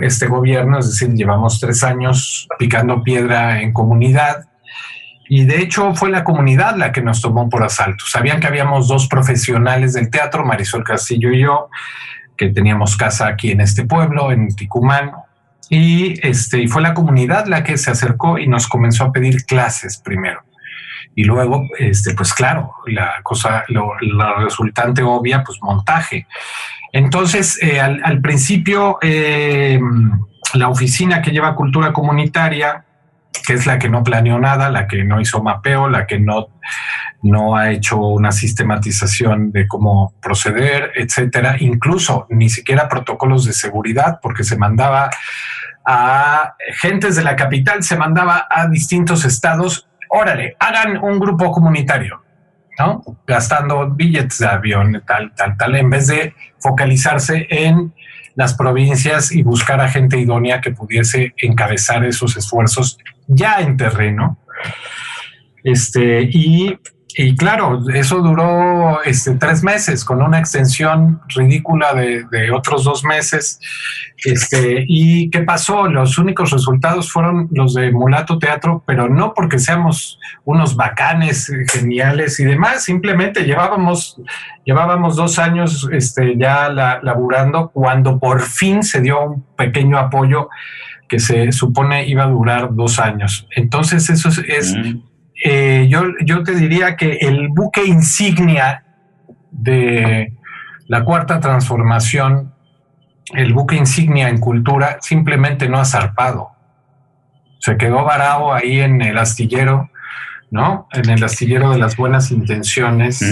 este gobierno, es decir, llevamos tres años picando piedra en comunidad. Y de hecho fue la comunidad la que nos tomó por asalto. Sabían que habíamos dos profesionales del teatro, Marisol Castillo y yo, que teníamos casa aquí en este pueblo, en Ticumán. Y, este, y fue la comunidad la que se acercó y nos comenzó a pedir clases primero. Y luego, este, pues claro, la cosa, la resultante obvia, pues montaje. Entonces, eh, al, principio, eh, la oficina que lleva cultura comunitaria, que es la que no planeó nada, la que no hizo mapeo, la que no, no ha hecho una sistematización de cómo proceder, etcétera, incluso ni siquiera protocolos de seguridad, porque se mandaba a gentes de la capital, se mandaba a distintos estados, órale, hagan un grupo comunitario Gastando billetes de avión, tal, tal, tal, en vez de focalizarse en las provincias y buscar a gente idónea que pudiese encabezar esos esfuerzos ya en terreno. Este, y y claro, eso duró este, tres meses con una extensión ridícula de, otros dos meses. Este, ¿Y qué pasó? Los únicos resultados fueron los de Mulato Teatro, pero no porque seamos unos bacanes geniales y demás, simplemente llevábamos, llevábamos dos años este, ya laburando cuando por fin se dio un pequeño apoyo que se supone iba a durar dos años. Entonces eso es, mm. Eh, yo, yo te diría que el buque insignia de la cuarta transformación, el buque insignia en cultura, simplemente no ha zarpado. Se quedó varado ahí en el astillero, ¿no? En el astillero de las buenas intenciones.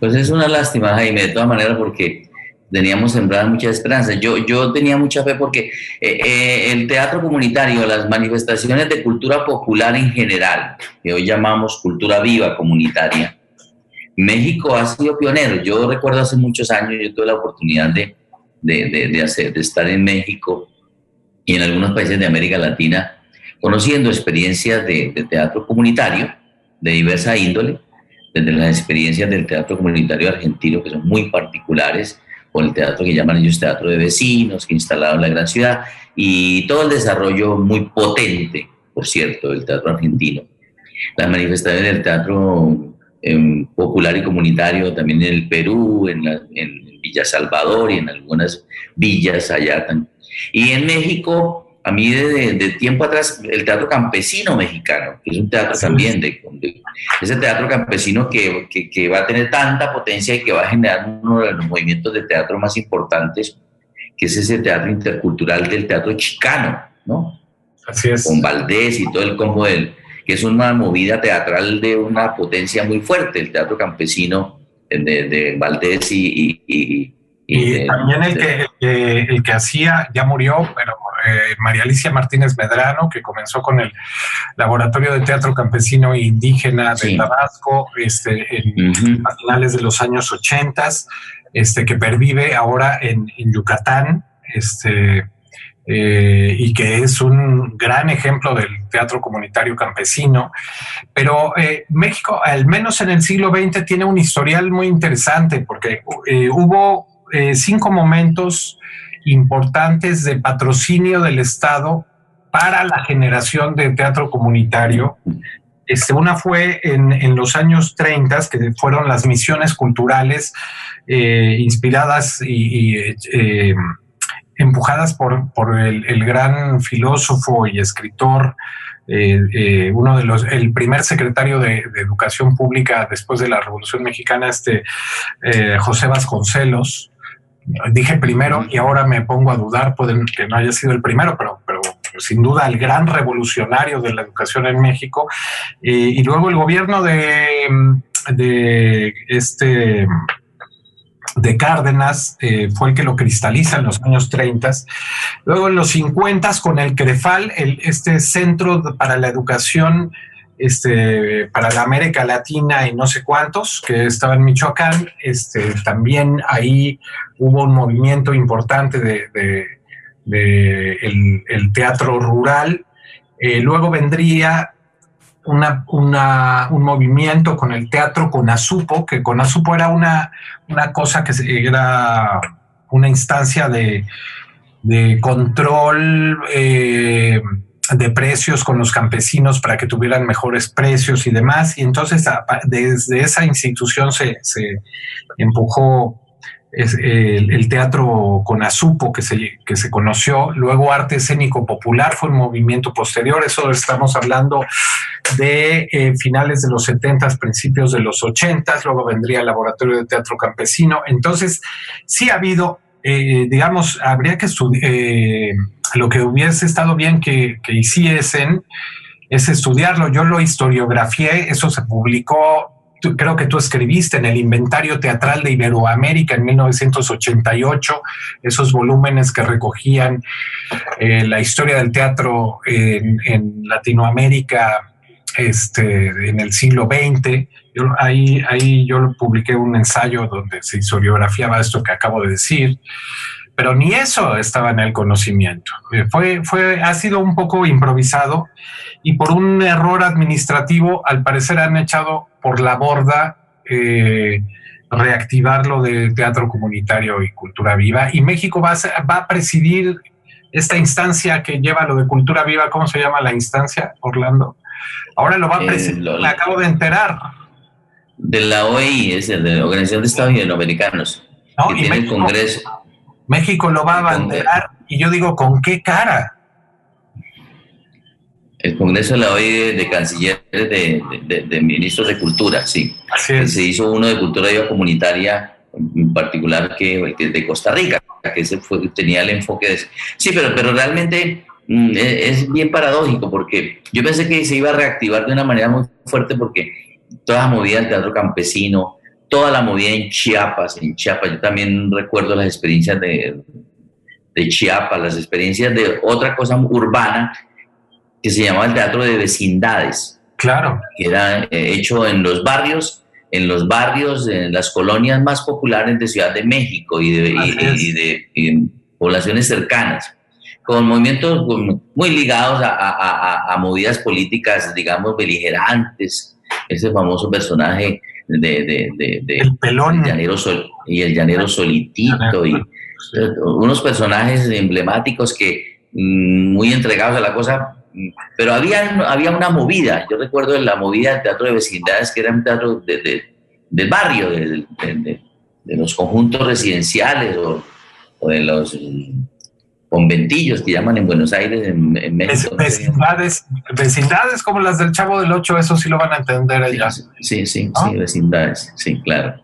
Pues es una lástima, Jaime, de todas maneras, porque teníamos sembradas muchas esperanzas. Yo, yo tenía mucha fe porque eh, eh, el teatro comunitario, las manifestaciones de cultura popular en general, que hoy llamamos cultura viva comunitaria, México ha sido pionero. Yo recuerdo hace muchos años, yo tuve la oportunidad de, de, de, hacer, de estar en México y en algunos países de América Latina conociendo experiencias de, de teatro comunitario de diversa índole, desde las experiencias del teatro comunitario argentino, que son muy particulares, con el teatro que llaman ellos teatro de vecinos, que instalaron la gran ciudad, y todo el desarrollo muy potente, por cierto, del teatro argentino. Las manifestaciones del teatro em, popular y comunitario también en el Perú, en, en Villa Salvador y en algunas villas allá. Y en México, a mí de, tiempo atrás, el teatro campesino mexicano, que es un teatro también de, ese teatro campesino que, que, va a tener tanta potencia y que va a generar uno de los movimientos de teatro más importantes, que es ese teatro intercultural del teatro chicano, ¿no? Así es. Con Valdés y todo el combo del, que es una movida teatral de una potencia muy fuerte, el teatro campesino de, de Valdés y, y, y, también el que, el que, hacía, ya murió, pero eh, María Alicia Martínez Medrano, que comenzó con el Laboratorio de Teatro Campesino e Indígena de Tabasco este, en, a finales de los años 80, este, que pervive ahora en, Yucatán. Este, eh, y que es un gran ejemplo del teatro comunitario campesino. Pero eh, México, al menos en el siglo XX, tiene un historial muy interesante porque hubo eh, cinco momentos importantes de patrocinio del Estado para la generación de teatro comunitario. Este, una fue en, los años 30, que fueron las misiones culturales eh, inspiradas y, eh, empujadas por, el, gran filósofo y escritor uno de los, el primer secretario de, Educación Pública después de la Revolución Mexicana, este José Vasconcelos. Dije primero y ahora me pongo a dudar, pueden que no haya sido el primero, pero, pero sin duda el gran revolucionario de la educación en México. y luego el gobierno de, de este de Cárdenas, eh, fue el que lo cristaliza en los años 30. Luego en los 50 con el CREFAL, el, este Centro para la Educación este, para la América Latina y no sé cuántos, que estaba en Michoacán, este, también ahí hubo un movimiento importante de, teatro rural. Eh, luego vendría un movimiento con el teatro con Azupo, que con Azupo era una, una cosa que era una instancia de, control eh, de precios con los campesinos para que tuvieran mejores precios y demás. Y entonces desde esa institución se, se empujó el, teatro con Azupo que se, que se conoció, luego arte escénico popular fue un movimiento posterior, eso estamos hablando de eh, finales de los 70, principios de los 80, luego vendría el laboratorio de teatro campesino, entonces sí ha habido, eh, digamos, habría que estudiar, eh, lo que hubiese estado bien que, que hiciesen es estudiarlo, yo lo historiografié, eso se publicó creo que tú escribiste en el inventario teatral de Iberoamérica en 1988, esos volúmenes que recogían eh, la historia del teatro en, Latinoamérica este, en el siglo XX. ahí, ahí yo publiqué un ensayo donde se historiografiaba esto que acabo de decir pero ni eso estaba en el conocimiento. Eh, fue, fue, ha sido un poco improvisado y por un error administrativo, al parecer han echado por la borda eh, reactivar lo de teatro comunitario y cultura viva. Y México va a, va a presidir esta instancia que lleva lo de cultura viva. ¿Cómo se llama la instancia, Orlando? Ahora lo va a eh, presidir, me acabo de enterar. De la OEI, es de la Organización de Estados Americanos. No, y México, el Congreso. México lo va a abanderar y yo digo, ¿con qué cara? El Congreso de la OEI de, cancilleres de, ministros de cultura, sí. Se hizo uno de cultura viva comunitaria, en particular que, que de Costa Rica, que ese fue, tenía el enfoque de... Sí, pero, pero realmente mm, e, es bien paradójico porque yo pensé que se iba a reactivar de una manera muy fuerte porque toda la movida del teatro campesino, toda la movida en Chiapas, en Chiapas, yo también recuerdo las experiencias de, de Chiapas, las experiencias de otra cosa urbana que se llamaba el Teatro de Vecindades. Claro. Que era eh, hecho en los barrios, en los barrios, en las colonias más populares de Ciudad de México y de, poblaciones cercanas, con movimientos muy ligados a, movidas políticas, digamos, beligerantes. Ese famoso personaje de, el pelón. llanero sol, y el llanero solitito y unos personajes emblemáticos que mm, muy entregados a la cosa pero había, había una movida, yo recuerdo la movida del teatro de vecindades, que era un teatro de, del barrio, de, los conjuntos residenciales o, de los conventillos que llaman en Buenos Aires, en, México. Vecindades, vecindades como las del Chavo del Ocho, eso sí lo van a entender allá. Sí, sí, sí, vecindades, sí, claro.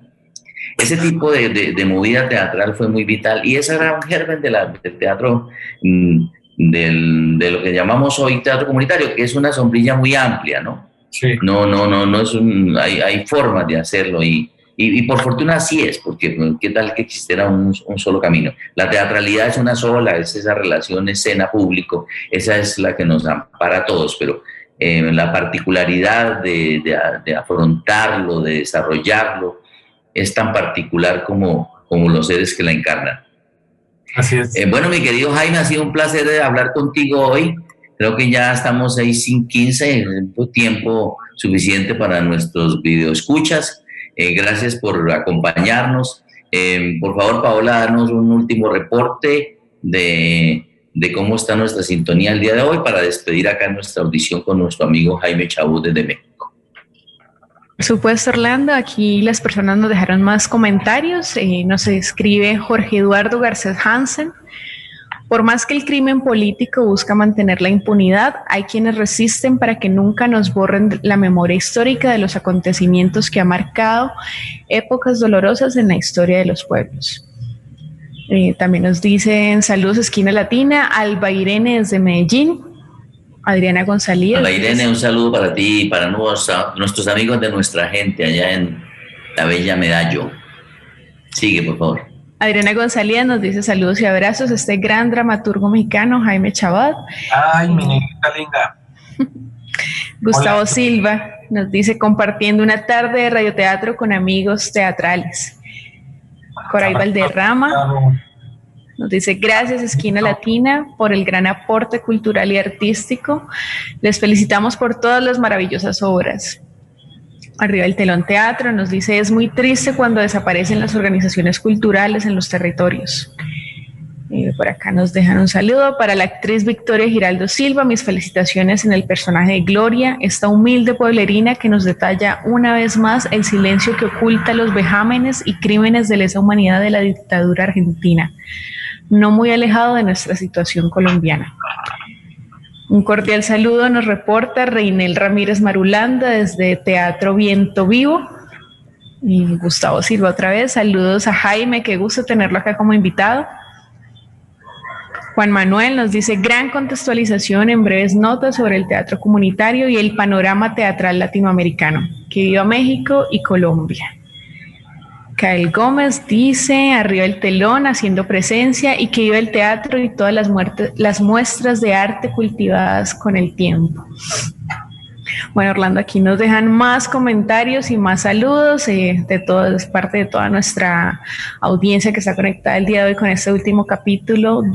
Ese tipo de, movida teatral fue muy vital y esa era un germen de la, del teatro mm, del, de lo que llamamos hoy teatro comunitario, que es una sombrilla muy amplia, ¿no? Sí. No, no, no, no es un, hay, hay formas de hacerlo y, y, por fortuna así es, porque pues, qué tal que existiera un, un, solo camino. La teatralidad es una sola, es esa relación escena-público, esa es la que nos ampara a todos, pero eh, la particularidad de, de, de, afrontarlo, de desarrollarlo, es tan particular como, como los seres que la encarnan. Así es. Eh, bueno, mi querido Jaime, ha sido un placer de hablar contigo hoy. Creo que ya estamos ahí sin 15, tiempo suficiente para nuestros videoescuchas. Eh, gracias por acompañarnos. Eh, por favor, Paola, darnos un último reporte de, de, cómo está nuestra sintonía el día de hoy para despedir acá nuestra audición con nuestro amigo Jaime Chabú desde México. Por supuesto, Orlando. Aquí las personas nos dejaron más comentarios. Eh, nos escribe Jorge Eduardo Garcés Hansen. Por más que el crimen político busca mantener la impunidad, hay quienes resisten para que nunca nos borren la memoria histórica de los acontecimientos que ha marcado épocas dolorosas en la historia de los pueblos. Eh, también nos dicen saludos Esquina Latina, Alba Irene desde Medellín, Adriana González. Alba Irene, un saludo para ti para nuestros amigos de nuestra gente allá en la Bella Medallo. Sigue, por favor. Adriana González nos dice saludos y abrazos a este gran dramaturgo mexicano, Jaime Chabat. Ay, mi niñita linda. Gustavo Silva nos dice compartiendo una tarde de radioteatro con amigos teatrales. Coray Valderrama nos dice gracias Esquina Latina por el gran aporte cultural y artístico. Les felicitamos por todas las maravillosas obras. Arriba el telón teatro nos dice es muy triste cuando desaparecen las organizaciones culturales en los territorios. por acá nos dejan un saludo para la actriz Victoria Giraldo Silva. Mis felicitaciones en el personaje de Gloria, esta humilde pueblerina que nos detalla una vez más el silencio que oculta los vejámenes y crímenes de lesa humanidad de la dictadura argentina, no muy alejado de nuestra situación colombiana. Un cordial saludo nos reporta Reinel Ramírez Marulanda desde Teatro Viento Vivo. Y Gustavo Silva otra vez. Saludos a Jaime, qué gusto tenerlo acá como invitado. Juan Manuel nos dice gran contextualización en breves notas sobre el teatro comunitario y el panorama teatral latinoamericano, que viva México y Colombia. Kael Gómez dice, arriba el telón, haciendo presencia y que viva el teatro y todas las, las muestras de arte cultivadas con el tiempo. Bueno, Orlando, aquí nos dejan más comentarios y más saludos eh, de todas parte de toda nuestra audiencia que está conectada el día de hoy con este último capítulo de